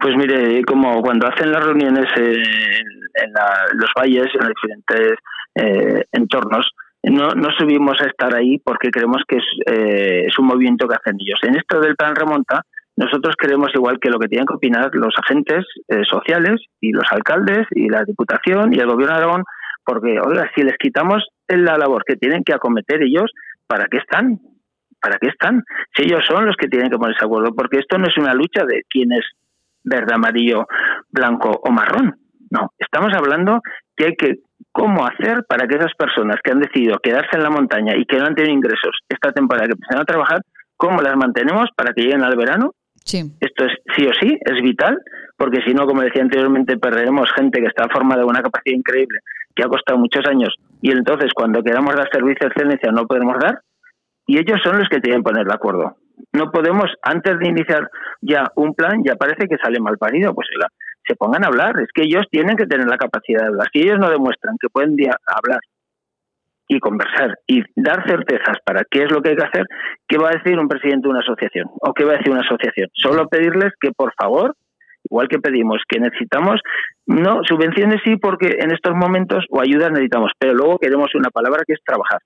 Pues mire, como cuando hacen las reuniones en, los valles, en diferentes eh, entornos, no, no subimos a estar ahí porque creemos que es, eh, es un movimiento que hacen ellos. En esto del plan remonta, nosotros creemos igual que lo que tienen que opinar los agentes sociales y los alcaldes y la Diputación y el Gobierno de Aragón, porque, oiga, si les quitamos la labor que tienen que acometer ellos, ¿para qué están? ¿Para qué están? Si ellos son los que tienen que ponerse de acuerdo, porque esto no es una lucha de quién es verde, amarillo, blanco o marrón. No, estamos hablando que hay que cómo hacer para que esas personas que han decidido quedarse en la montaña y que no han tenido ingresos esta temporada que empiezan a trabajar, cómo las mantenemos para que lleguen al verano. Sí. Esto es sí o sí, es vital, porque si no, como decía anteriormente, perderemos gente que está formada de una capacidad increíble, que ha costado muchos años, y entonces cuando queramos dar servicio de excelencia no podemos dar, y ellos son los que tienen que poner de acuerdo. No podemos, antes de iniciar ya un plan, ya parece que sale mal parido, pues se pongan a hablar. Es que ellos tienen que tener la capacidad de hablar. Si ellos no demuestran que pueden hablar y conversar y dar certezas para qué es lo que hay que hacer, ¿qué va a decir un presidente de una asociación? ¿O qué va a decir una asociación? Solo pedirles que, por favor, igual que pedimos que necesitamos, no, subvenciones sí, porque en estos momentos o ayudas necesitamos, pero luego queremos una palabra que es trabajar.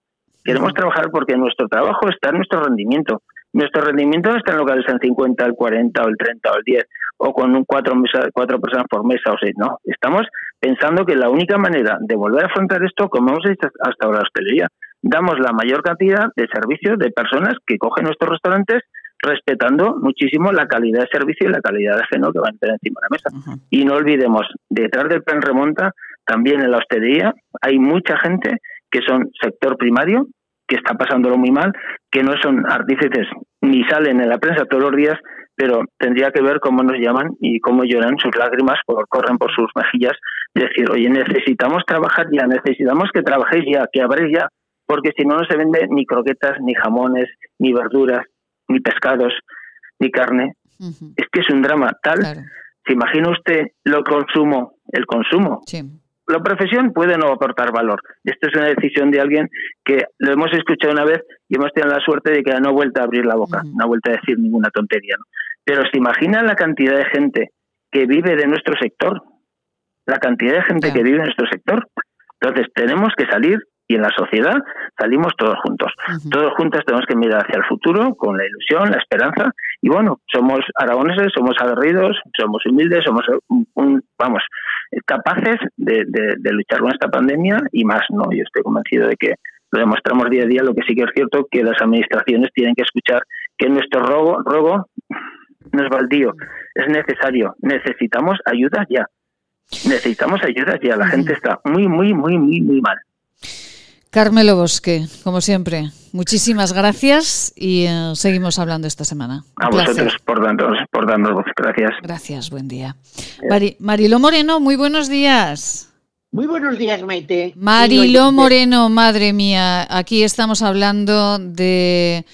Queremos trabajar porque nuestro trabajo está en nuestro rendimiento. Nuestro rendimiento no está en locales en 50, el 40 o el 30 o el 10 o con un cuatro, cuatro personas por mesa o seis. No, estamos pensando que la única manera de volver a afrontar esto, como hemos hecho hasta ahora la hostelería, damos la mayor cantidad de servicios de personas que cogen nuestros restaurantes respetando muchísimo la calidad de servicio y la calidad de geno que van a tener encima de la mesa. Y no olvidemos, detrás del plan remonta, también en la hostelería hay mucha gente que son sector primario, que está pasándolo muy mal, que no son artífices ni salen en la prensa todos los días, pero tendría que ver cómo nos llaman y cómo lloran sus lágrimas, por, corren por sus mejillas, decir, oye, necesitamos trabajar ya, necesitamos que trabajéis ya, que abréis ya, porque si no, no se vende ni croquetas, ni jamones, ni verduras, ni pescados, ni carne. Es que es un drama tal. ¿Se imagina usted lo consumo, el consumo? Sí la profesión puede no aportar valor. Esto es una decisión de alguien que lo hemos escuchado una vez y hemos tenido la suerte de que no ha vuelto a abrir la boca, no ha vuelto a decir ninguna tontería. Pero se imagina la cantidad de gente que vive de nuestro sector, la cantidad de gente que vive en nuestro sector. Entonces tenemos que salir y en la sociedad salimos todos juntos. Todos juntos tenemos que mirar hacia el futuro con la ilusión, la esperanza y bueno, somos aragoneses, somos aguerridos, somos humildes, somos un, vamos, capaces de, luchar con esta pandemia y más, ¿no? Yo estoy convencido de que lo demostramos día a día, lo que sí que es cierto que las administraciones tienen que escuchar que nuestro robo, robo no es baldío, es necesario, necesitamos ayuda ya. Necesitamos ayuda ya, la gente está muy, muy, muy, muy, muy mal. Carmelo Bosque, como siempre, muchísimas gracias y eh, seguimos hablando esta semana. a vosotros por darnos, por Gracias. Gracias, buen día. Mariló Moreno, muy buenos días. Muy buenos días, Maite. Marilo Moreno, madre mía, aquí estamos hablando de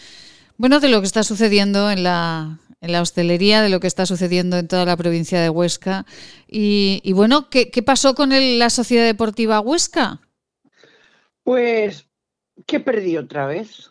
bueno, de lo que está sucediendo en la en la hostelería, de lo que está sucediendo en toda la provincia de Huesca. Y, bueno, ¿qué, pasó con la Sociedad Deportiva Huesca? Pues, ¿qué perdí otra vez?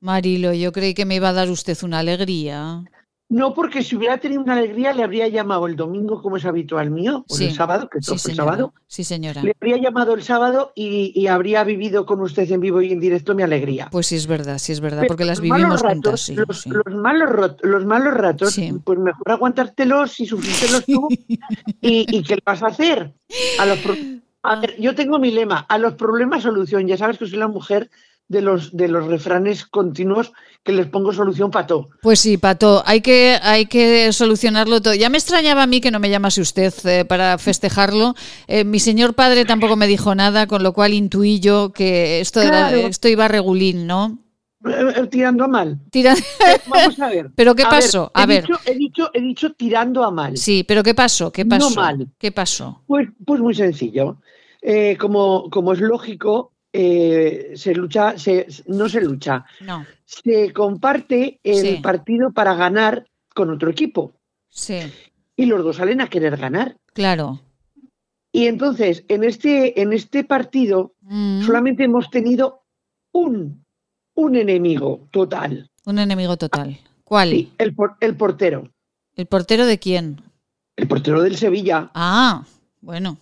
Marilo, yo creí que me iba a dar usted una alegría. No, porque si hubiera tenido una alegría le habría llamado el domingo, como es habitual mío, o el sábado, que sí, el sábado. Sí, señora. Le habría llamado el sábado y, habría vivido con usted en vivo y en directo mi alegría. Pues sí, es verdad, sí, es verdad, porque las vivimos juntas. los, malos los malos ratos, pues mejor aguantártelos y sufrírtelos tú. [laughs] y, qué le vas a hacer? A los [laughs] a ver, yo tengo mi lema, a los problemas solución. Ya sabes que soy la mujer de los, de los refranes continuos que les pongo solución pato. Pues sí, pato, hay que, hay que solucionarlo todo. Ya me extrañaba a mí que no me llamase usted eh, para festejarlo. Eh, mi señor padre tampoco me dijo nada, con lo cual intuí yo que esto, esto iba regulín, ¿no? Eh, tirando a mal. Vamos a ver. [laughs] ¿Pero qué pasó? A ver, he, Dicho, he, dicho, tirando a mal. Sí, pero ¿qué pasó? ¿Qué pasó? No mal. ¿Qué pasó? Pues, pues muy sencillo. Como, como es lógico, eh, se lucha, se, no se lucha, no. se comparte el partido para ganar con otro equipo. Sí. Y los dos salen a querer ganar. Claro. Y entonces, en este, en este partido, mm. solamente hemos tenido un, un enemigo total. Un enemigo total. ¿Cuál? Sí, el, el portero. ¿El portero de quién? El portero del Sevilla. Ah, bueno.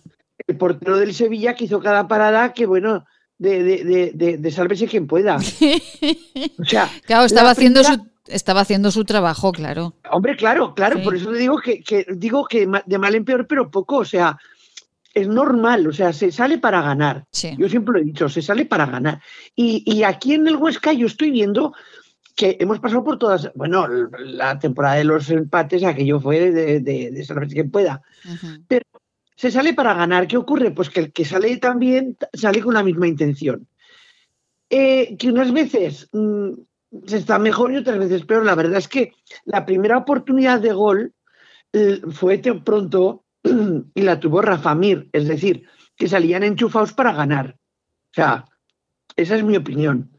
El portero del Sevilla que hizo cada parada que, bueno, de, de, de, de sálvese quien pueda. [laughs] O sea, claro, estaba haciendo su estaba haciendo su trabajo, claro. Hombre, claro, claro, por eso te digo que, que, digo que de mal en peor, pero poco, o sea, es normal, o sea, se sale para ganar. Yo siempre lo he dicho, se sale para ganar. Y, y, aquí en el Huesca yo estoy viendo que hemos pasado por todas, bueno, la temporada de los empates, aquello fue de, de, de quien pueda. Pero se sale para ganar. ¿Qué ocurre? Pues que el que sale también sale con la misma intención. Eh, que unas veces mm, se está mejor y otras veces peor. La verdad es que la primera oportunidad de gol eh, fue pronto [clears throat] y la tuvo Rafa Mir, es decir, que salían enchufados para ganar. O sea, esa es mi opinión.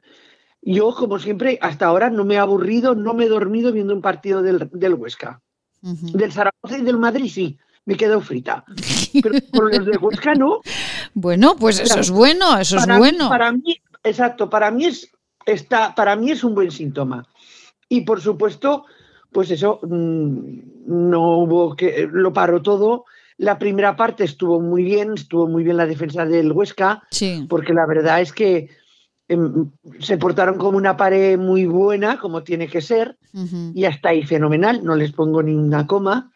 Yo, como siempre, hasta ahora no me he aburrido, no me he dormido viendo un partido del, Huesca. Del Zaragoza y del Madrid sí, me quedo frita. [laughs] Pero por los de Huesca no. Bueno, pues eso es bueno, eso es bueno. para mí, exacto, para mí es está, para mí es un buen síntoma. Y por supuesto, pues eso mm, no hubo que lo paró todo. La primera parte estuvo muy bien, estuvo muy bien la defensa del Huesca, porque la verdad es que em, se portaron como una pared muy buena, como tiene que ser, y hasta ahí fenomenal, no les pongo ni una coma.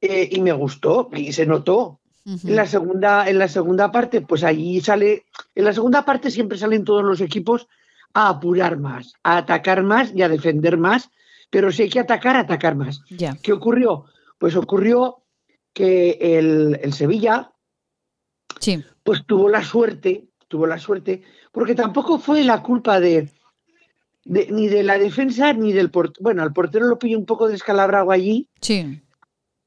Eh, y me gustó y se notó. En la segunda, en la segunda parte, pues allí sale, en la segunda parte siempre salen todos los equipos a apurar más, a atacar más y a defender más, pero si hay que atacar, atacar más. ¿Qué ocurrió? Pues ocurrió que el, Sevilla, sí. pues tuvo la suerte, tuvo la suerte, porque tampoco fue la culpa de, ni de la defensa ni del portero. Bueno, al portero lo pilló un poco descalabrado allí. Sí.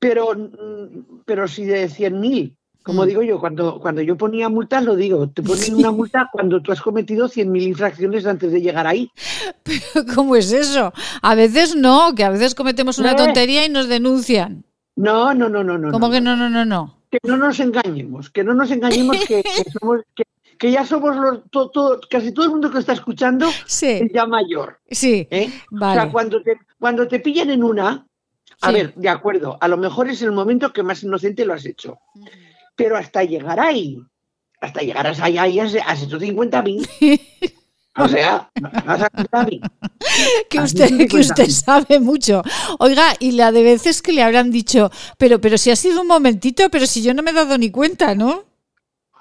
Pero, mm, pero si de 100.000, como mm. digo yo, cuando, cuando yo ponía multas, lo digo, te ponen una multa cuando tú has cometido 100.000 infracciones antes de llegar ahí. [laughs] Pero ¿cómo es eso? A veces no, que a veces cometemos una tontería y nos denuncian. No, no, no, no, no. ¿Cómo que no, no, no, no? Que no nos engañemos, que no nos engañemos que, [laughs] somos, que, ya somos los, todo, casi todo el mundo que está escuchando es ya mayor. Sí, ¿eh? O sea, cuando te, cuando te pillan en una, a ver, de acuerdo, a lo mejor es el momento que más inocente lo has hecho. Pero hasta llegar ahí, hasta llegar a ahí has, hecho 50.000. O sea, [laughs] que usted, que usted sabe mucho. Oiga, y la de veces que le habrán dicho, pero, pero si ha sido un momentito, pero si yo no me he dado ni cuenta, ¿no?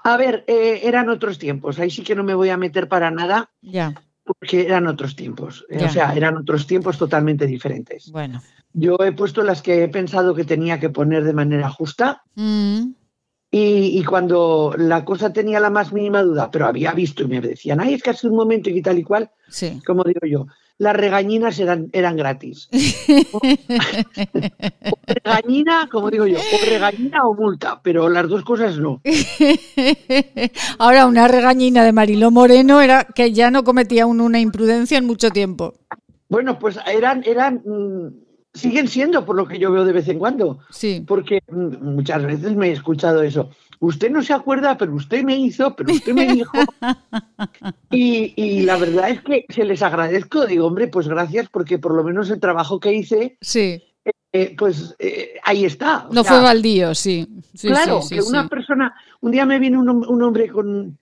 A ver, eh, eran otros tiempos. Ahí sí que no me voy a meter para nada. Ya. Porque eran otros tiempos. O sea, eran otros tiempos totalmente diferentes. Bueno. Yo he puesto las que he pensado que tenía que poner de manera justa. Mm. Y, cuando la cosa tenía la más mínima duda, pero había visto y me decían, ay, es que hace un momento y tal y cual, sí. como digo yo, las regañinas eran, eran gratis. [laughs] o regañina, como digo yo, o regañina o multa, pero las dos cosas no. [laughs] Ahora, una regañina de Mariló Moreno era que ya no cometía una imprudencia en mucho tiempo. Bueno, pues eran, eran, mm, siguen siendo por lo que yo veo de vez en cuando. Sí. Porque mm, muchas veces me he escuchado eso usted no se acuerda, pero usted me hizo, pero usted me dijo. [laughs] y, la verdad es que se les agradezco, digo, hombre, pues gracias, porque por lo menos el trabajo que hice, sí. Eh, pues eh, ahí está. no fue baldío, sí. claro, que una persona, un día me viene un, hombre con,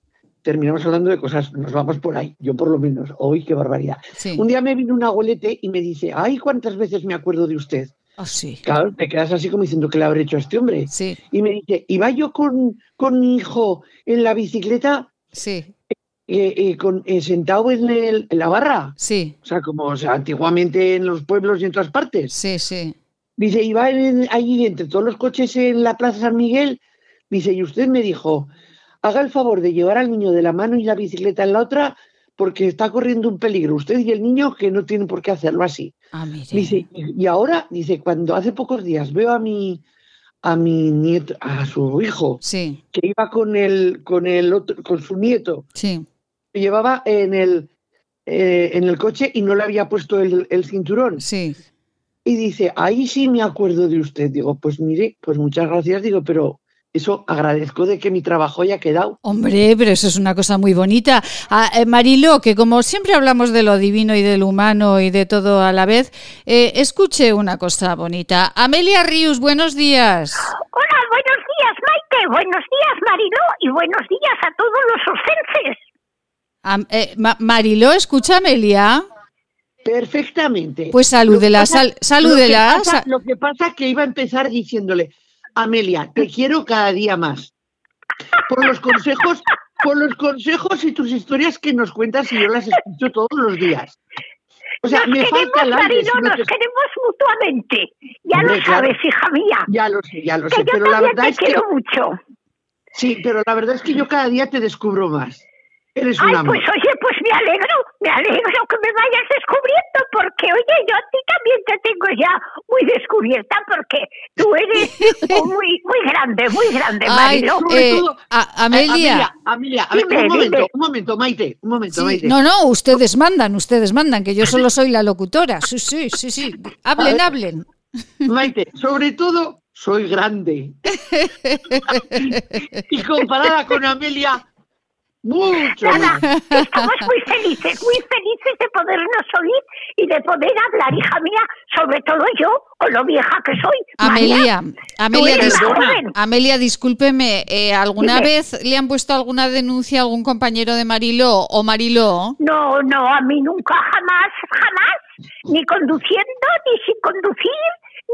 terminamos hablando de cosas, nos vamos por ahí, yo por lo menos, hoy qué barbaridad. Un día me vino un abuelete y me dice, ay, cuántas veces me acuerdo de usted. Ah, sí. Claro, te quedas así como diciendo que le habré hecho a este hombre. Sí. Y me dice, iba yo con, con mi hijo en la bicicleta. Sí. Eh, eh, con, eh, sentado en, el, en, la barra. Sí. O sea, como o sea, antiguamente en los pueblos y en todas partes. Sí, sí. Dice, iba allí entre todos los coches en la Plaza San Miguel. Dice, y usted me dijo, haga el favor de llevar al niño de la mano y la bicicleta en la otra porque está corriendo un peligro usted y el niño que no tienen por qué hacerlo así. Ah, dice, y ahora, dice, cuando hace pocos días veo a mi a mi nieto, a su hijo, sí. que iba con el, con el otro, con su nieto, sí. llevaba en el eh, en el coche y no le había puesto el, el cinturón. Sí. Y dice, ahí sí me acuerdo de usted. Digo, pues mire, pues muchas gracias, digo, pero eso agradezco de que mi trabajo haya quedado. Hombre, pero eso es una cosa muy bonita. Ah, eh, Marilo, que como siempre hablamos de lo divino y de lo humano y de todo a la vez, eh, escuche una cosa bonita. Amelia Ríos, buenos días. Hola, buenos días, Maite. Buenos días, Mariló. Y buenos días a todos los ocenses. Eh, Mariló, ¿escucha Amelia? Perfectamente. Pues salúdela, sal, salúdela. Lo que, pasa, es que iba a empezar diciéndole, Amelia, te quiero cada día más. Por los consejos, por los consejos y tus historias que nos cuentas y yo las escucho todos los días. O sea, me falta el aire. nos queremos mutuamente. Ya lo sabes, hija mía. Ya lo sé, ya lo sé. pero la verdad es que. mucho. Sí, pero la verdad es que yo cada día te descubro más. Eres Ay, una pues oye, pues me alegro, me alegro que me vayas descubriendo, porque oye, yo a ti también te tengo ya muy descubierta, porque tú eres [laughs] muy, muy grande, muy grande, Marilo. Eh, Amelia. Amelia, a ver, un momento, un momento, Maite, un momento, Maite. No, no, ustedes mandan, ustedes mandan, que yo solo soy la locutora. Sí, sí, sí, sí. Hablen, hablen. Maite, sobre todo, soy grande. [laughs] y comparada con Amelia, mucho. Nada, estamos muy felices, muy felices de podernos oír y de poder hablar, hija mía, sobre todo yo, con lo vieja que soy. Amelia, Amelia, Amelia, discúlpeme, eh, ¿alguna vez le han puesto alguna denuncia a algún compañero de Mariló o Mariló? No, no, a mí nunca, jamás, jamás, ni conduciendo, ni sin conducir,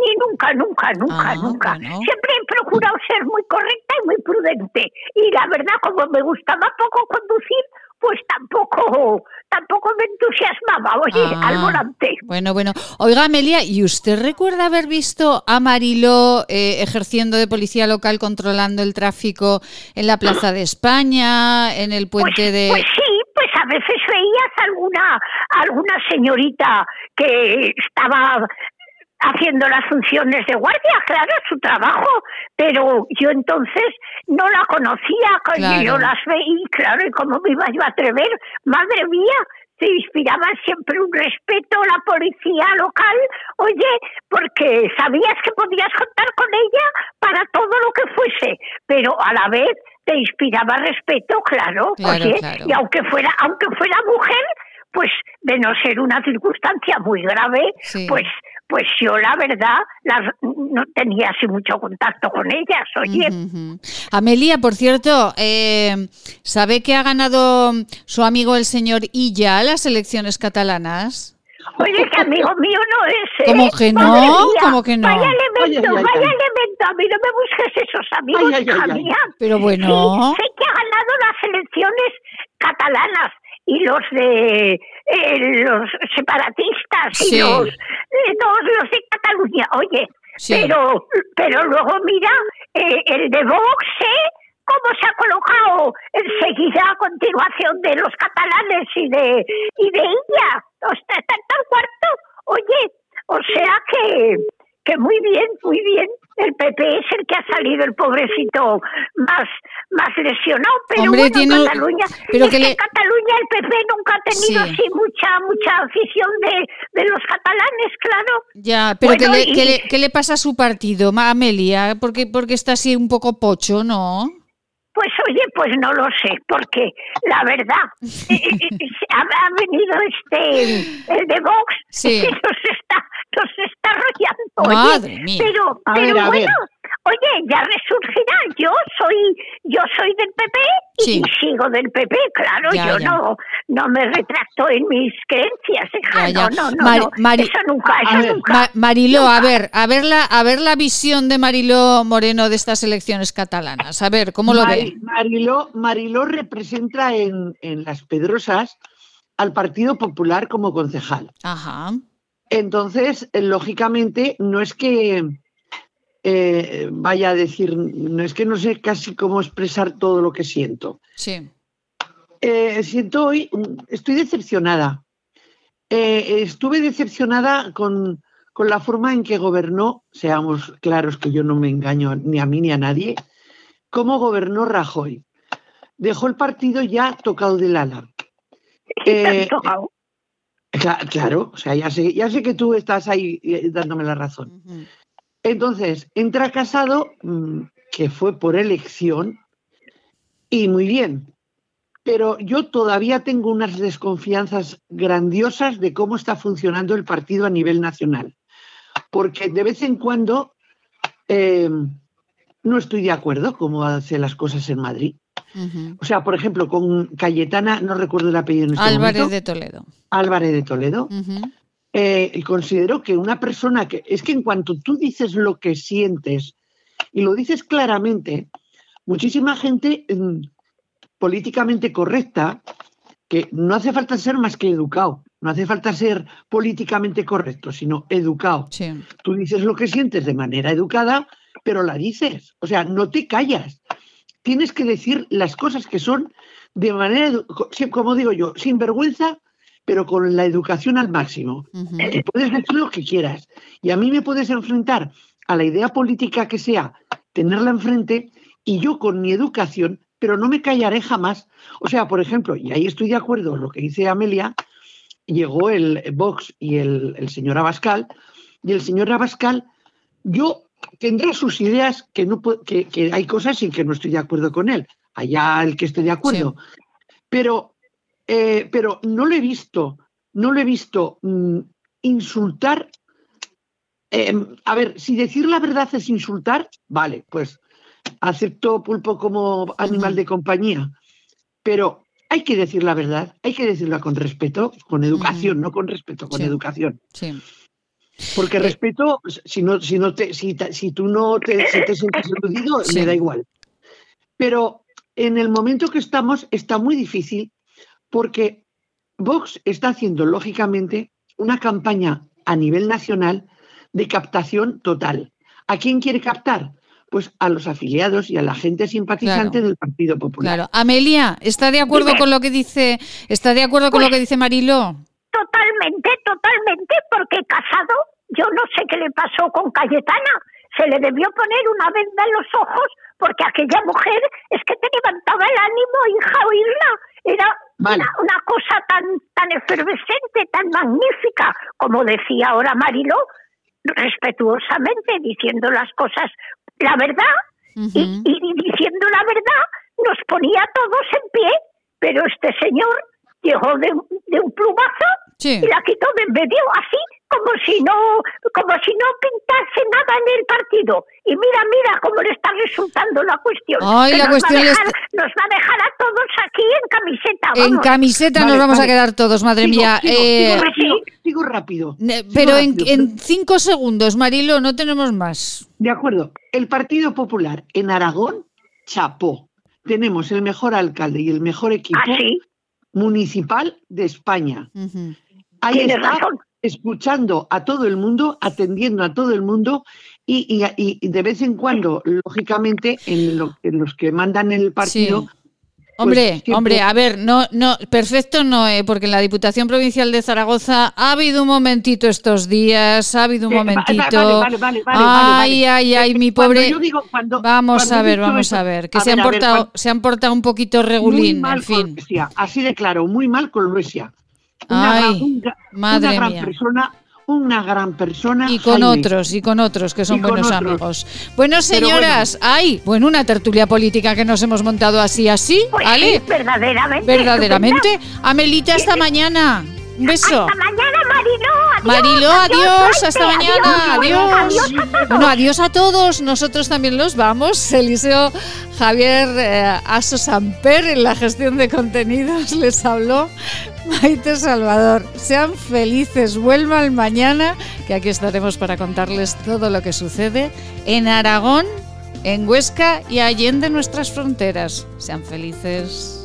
ni nunca, nunca, nunca, ah, nunca. Siempre he procurado ser muy correcta y muy prudente. Y la verdad, como me gustaba poco conducir, pues tampoco, tampoco me entusiasmaba, oye, al ah, volante. Bueno, bueno. Oiga, Amelia, ¿y usted recuerda haber visto a Mariló eh, ejerciendo de policía local controlando el tráfico en la Plaza de España, en el puente pues, de... Pues sí, pues a veces veías alguna, alguna señorita que estaba haciendo las funciones de guardia, claro, su trabajo, pero yo entonces no la conocía, claro. yo las veía, claro, y cómo me iba yo a atrever, madre mía, se inspiraba siempre un respeto a la policía local, oye, porque sabías que podías contar con ella para todo lo que fuese, pero a la vez te inspiraba respeto, claro, oye, y aunque fuera, aunque fuera mujer, pues de no ser una circunstancia muy grave, pues pues yo la verdad no tenía así mucho contacto con ellas, oye. Amelia, por cierto, eh, ¿sabe que ha ganado su amigo el señor Illa las elecciones catalanas? Oye, que amigo mío no es. ¿eh? ¿Cómo que no? ¿Cómo que no? Vaya elemento, vaya elemento. A mí no me busques esos amigos, hija mía. Pero bueno. sé que ha ganado las elecciones catalanas y los de eh, los separatistas y los eh, todos los de Cataluña, oye, pero pero luego mira eh, el de Vox, cómo se ha colocado enseguida a continuación de los catalanes y de y de ella. Está en tal cuarto. Oye, o sea que que muy bien, muy bien. El PP es el que ha salido el pobrecito más, más lesionado, pero Hombre, bueno, tiene- Cataluña, pero es que que le- Cataluña el PP nunca ha tenido Sí. así mucha, mucha afición de, de los catalanes, claro. Ya, pero Bueno, ¿qué, le, y- qué le- qué le pasa a su partido, Amelia? Porque, porque está así un poco pocho, ¿no? Pues oye, pues no lo sé, porque la verdad, [laughs] eh, eh, eh, ha, ha venido este, el de Vox, Sí. [laughs] y nos está, nos está arrollando. oye, Madre mía. Pero, A pero ver, bueno, oye, ya resurgirá. Yo soy, yo soy del PP y, Sí. sigo del PP, claro. Ya, yo ya. no, no me retracto en mis creencias, hija. Ya, ya. No, no, no, Mari- no. Mari- eso nunca, a eso ver, nunca. Ma- Mariló, a ver, a ver, la, a ver la visión de Mariló Moreno de estas elecciones catalanas. A ver, ¿cómo lo ve? Mariló, Mariló representa en, en Las Pedrosas al Partido Popular como concejal. Ajá. Entonces, eh, lógicamente, no es que eh, vaya a decir, no es que no sé casi cómo expresar todo lo que siento. Sí. Eh, siento hoy, mm, estoy decepcionada. Eh, estuve decepcionada con, con la forma en que gobernó, seamos claros que yo no me engaño ni a mí ni a nadie, cómo gobernó Rajoy. Dejó el partido ya tocado del ala. Eh, Claro, o sea, ya sé, ya sé que tú estás ahí eh, dándome la razón. Entonces, entra Casado, mm, que fue por elección, y muy bien. Pero yo todavía tengo unas desconfianzas grandiosas de cómo está funcionando el partido a nivel nacional. Porque de vez en cuando eh, no estoy de acuerdo cómo hace las cosas en Madrid. O sea, por ejemplo, con Cayetana, no recuerdo el apellido en este Álvarez momento, de Toledo. Álvarez de Toledo. Eh, y considero que una persona que es que en cuanto tú dices lo que sientes y lo dices claramente, muchísima gente mm, políticamente correcta, que no hace falta ser más que educado, no hace falta ser políticamente correcto, sino educado. Sí. Tú dices lo que sientes de manera educada, pero la dices, o sea, no te callas. Tienes que decir las cosas que son de manera, como digo yo, sin vergüenza, pero con la educación al máximo. Y puedes decir lo que quieras. Y a mí me puedes enfrentar a la idea política que sea, tenerla enfrente, y yo con mi educación, pero no me callaré jamás. O sea, por ejemplo, y ahí estoy de acuerdo con lo que dice Amelia, llegó el Vox y el, el señor Abascal, y el señor Abascal, yo tendrá sus ideas que, no, que, que hay cosas en que no estoy de acuerdo con él, allá el que esté de acuerdo, pero, eh, pero no lo he visto, no lo he visto mm, insultar. eh, a ver, si decir la verdad es insultar, vale, pues acepto pulpo como animal de compañía, pero hay que decir la verdad, hay que decirla con respeto, con educación, no con respeto, con Sí. educación. Sí. Porque respeto, si no, si no te, si, ta- si tú no te, si te sientes aludido, [coughs] Sí. me da igual. Pero en el momento que estamos está muy difícil porque Vox está haciendo, lógicamente, una campaña a nivel nacional de captación total. ¿A quién quiere captar? Pues a los afiliados y a la gente simpatizante Claro. del Partido Popular. Claro. Amelia, ¿está de acuerdo con lo que dice, está de acuerdo con lo que dice Mariló? Totalmente, totalmente, porque Casado, yo no sé qué le pasó con Cayetana. Se le debió poner una venda en los ojos porque aquella mujer es que te levantaba el ánimo, hija, oírla. Era Vale. una, una cosa tan, tan efervescente, tan magnífica, como decía ahora Mariló, respetuosamente, diciendo las cosas, la verdad, y, y diciendo la verdad, nos ponía a todos en pie, pero este señor llegó de, de un plumazo Sí. y la quitó de en medio, así como si no, como si no pintase nada en el partido. Y mira, mira cómo le está resultando la cuestión. Ay, Que la nos cuestión va dejar, está- nos va a dejar a todos aquí en camiseta. En vamos. camiseta nos Vale, vamos a quedar todos, madre Sigo, mía. sigo, Eh, sigo rápido, sigo rápido. pero en, en cinco segundos, Mariló, no tenemos más. De acuerdo. El Partido Popular en Aragón chapó. Tenemos el mejor alcalde y el mejor equipo ¿Ah, sí? municipal de España. Ujú. Ahí Tienes está razón. escuchando a todo el mundo, atendiendo a todo el mundo y, de vez en cuando, lógicamente, en, los que mandan el partido, pues hombre, hombre, a ver, no, no, perfecto no, eh, porque en la Diputación Provincial de Zaragoza ha habido un momentito estos días, ha habido un eh, momentito. Vale, vale, vale, ay, ay, ay, mi pobre. vamos a ver, vamos a ver, que se han portado, se han portado un poquito regulín, en fin. así de claro, muy mal con Ay, madre una gran mía. persona una gran persona. Y con otros, y con otros que son buenos amigos. Bueno, señoras, hay, bueno, una tertulia política que nos hemos montado así, así, pues ¿vale? verdaderamente. Verdaderamente. Amelita, hasta mañana. Un beso. Hasta mañana, Mariló. Marilo, adiós, hasta mañana, adiós. bueno, adiós a todos, nosotros también los vamos. Eliseo Javier eh, Aso Samper en la gestión de contenidos les habló. Maite Salvador, sean felices, vuelvan mañana, que aquí estaremos para contarles todo lo que sucede en Aragón, en Huesca y allende nuestras fronteras. Sean felices.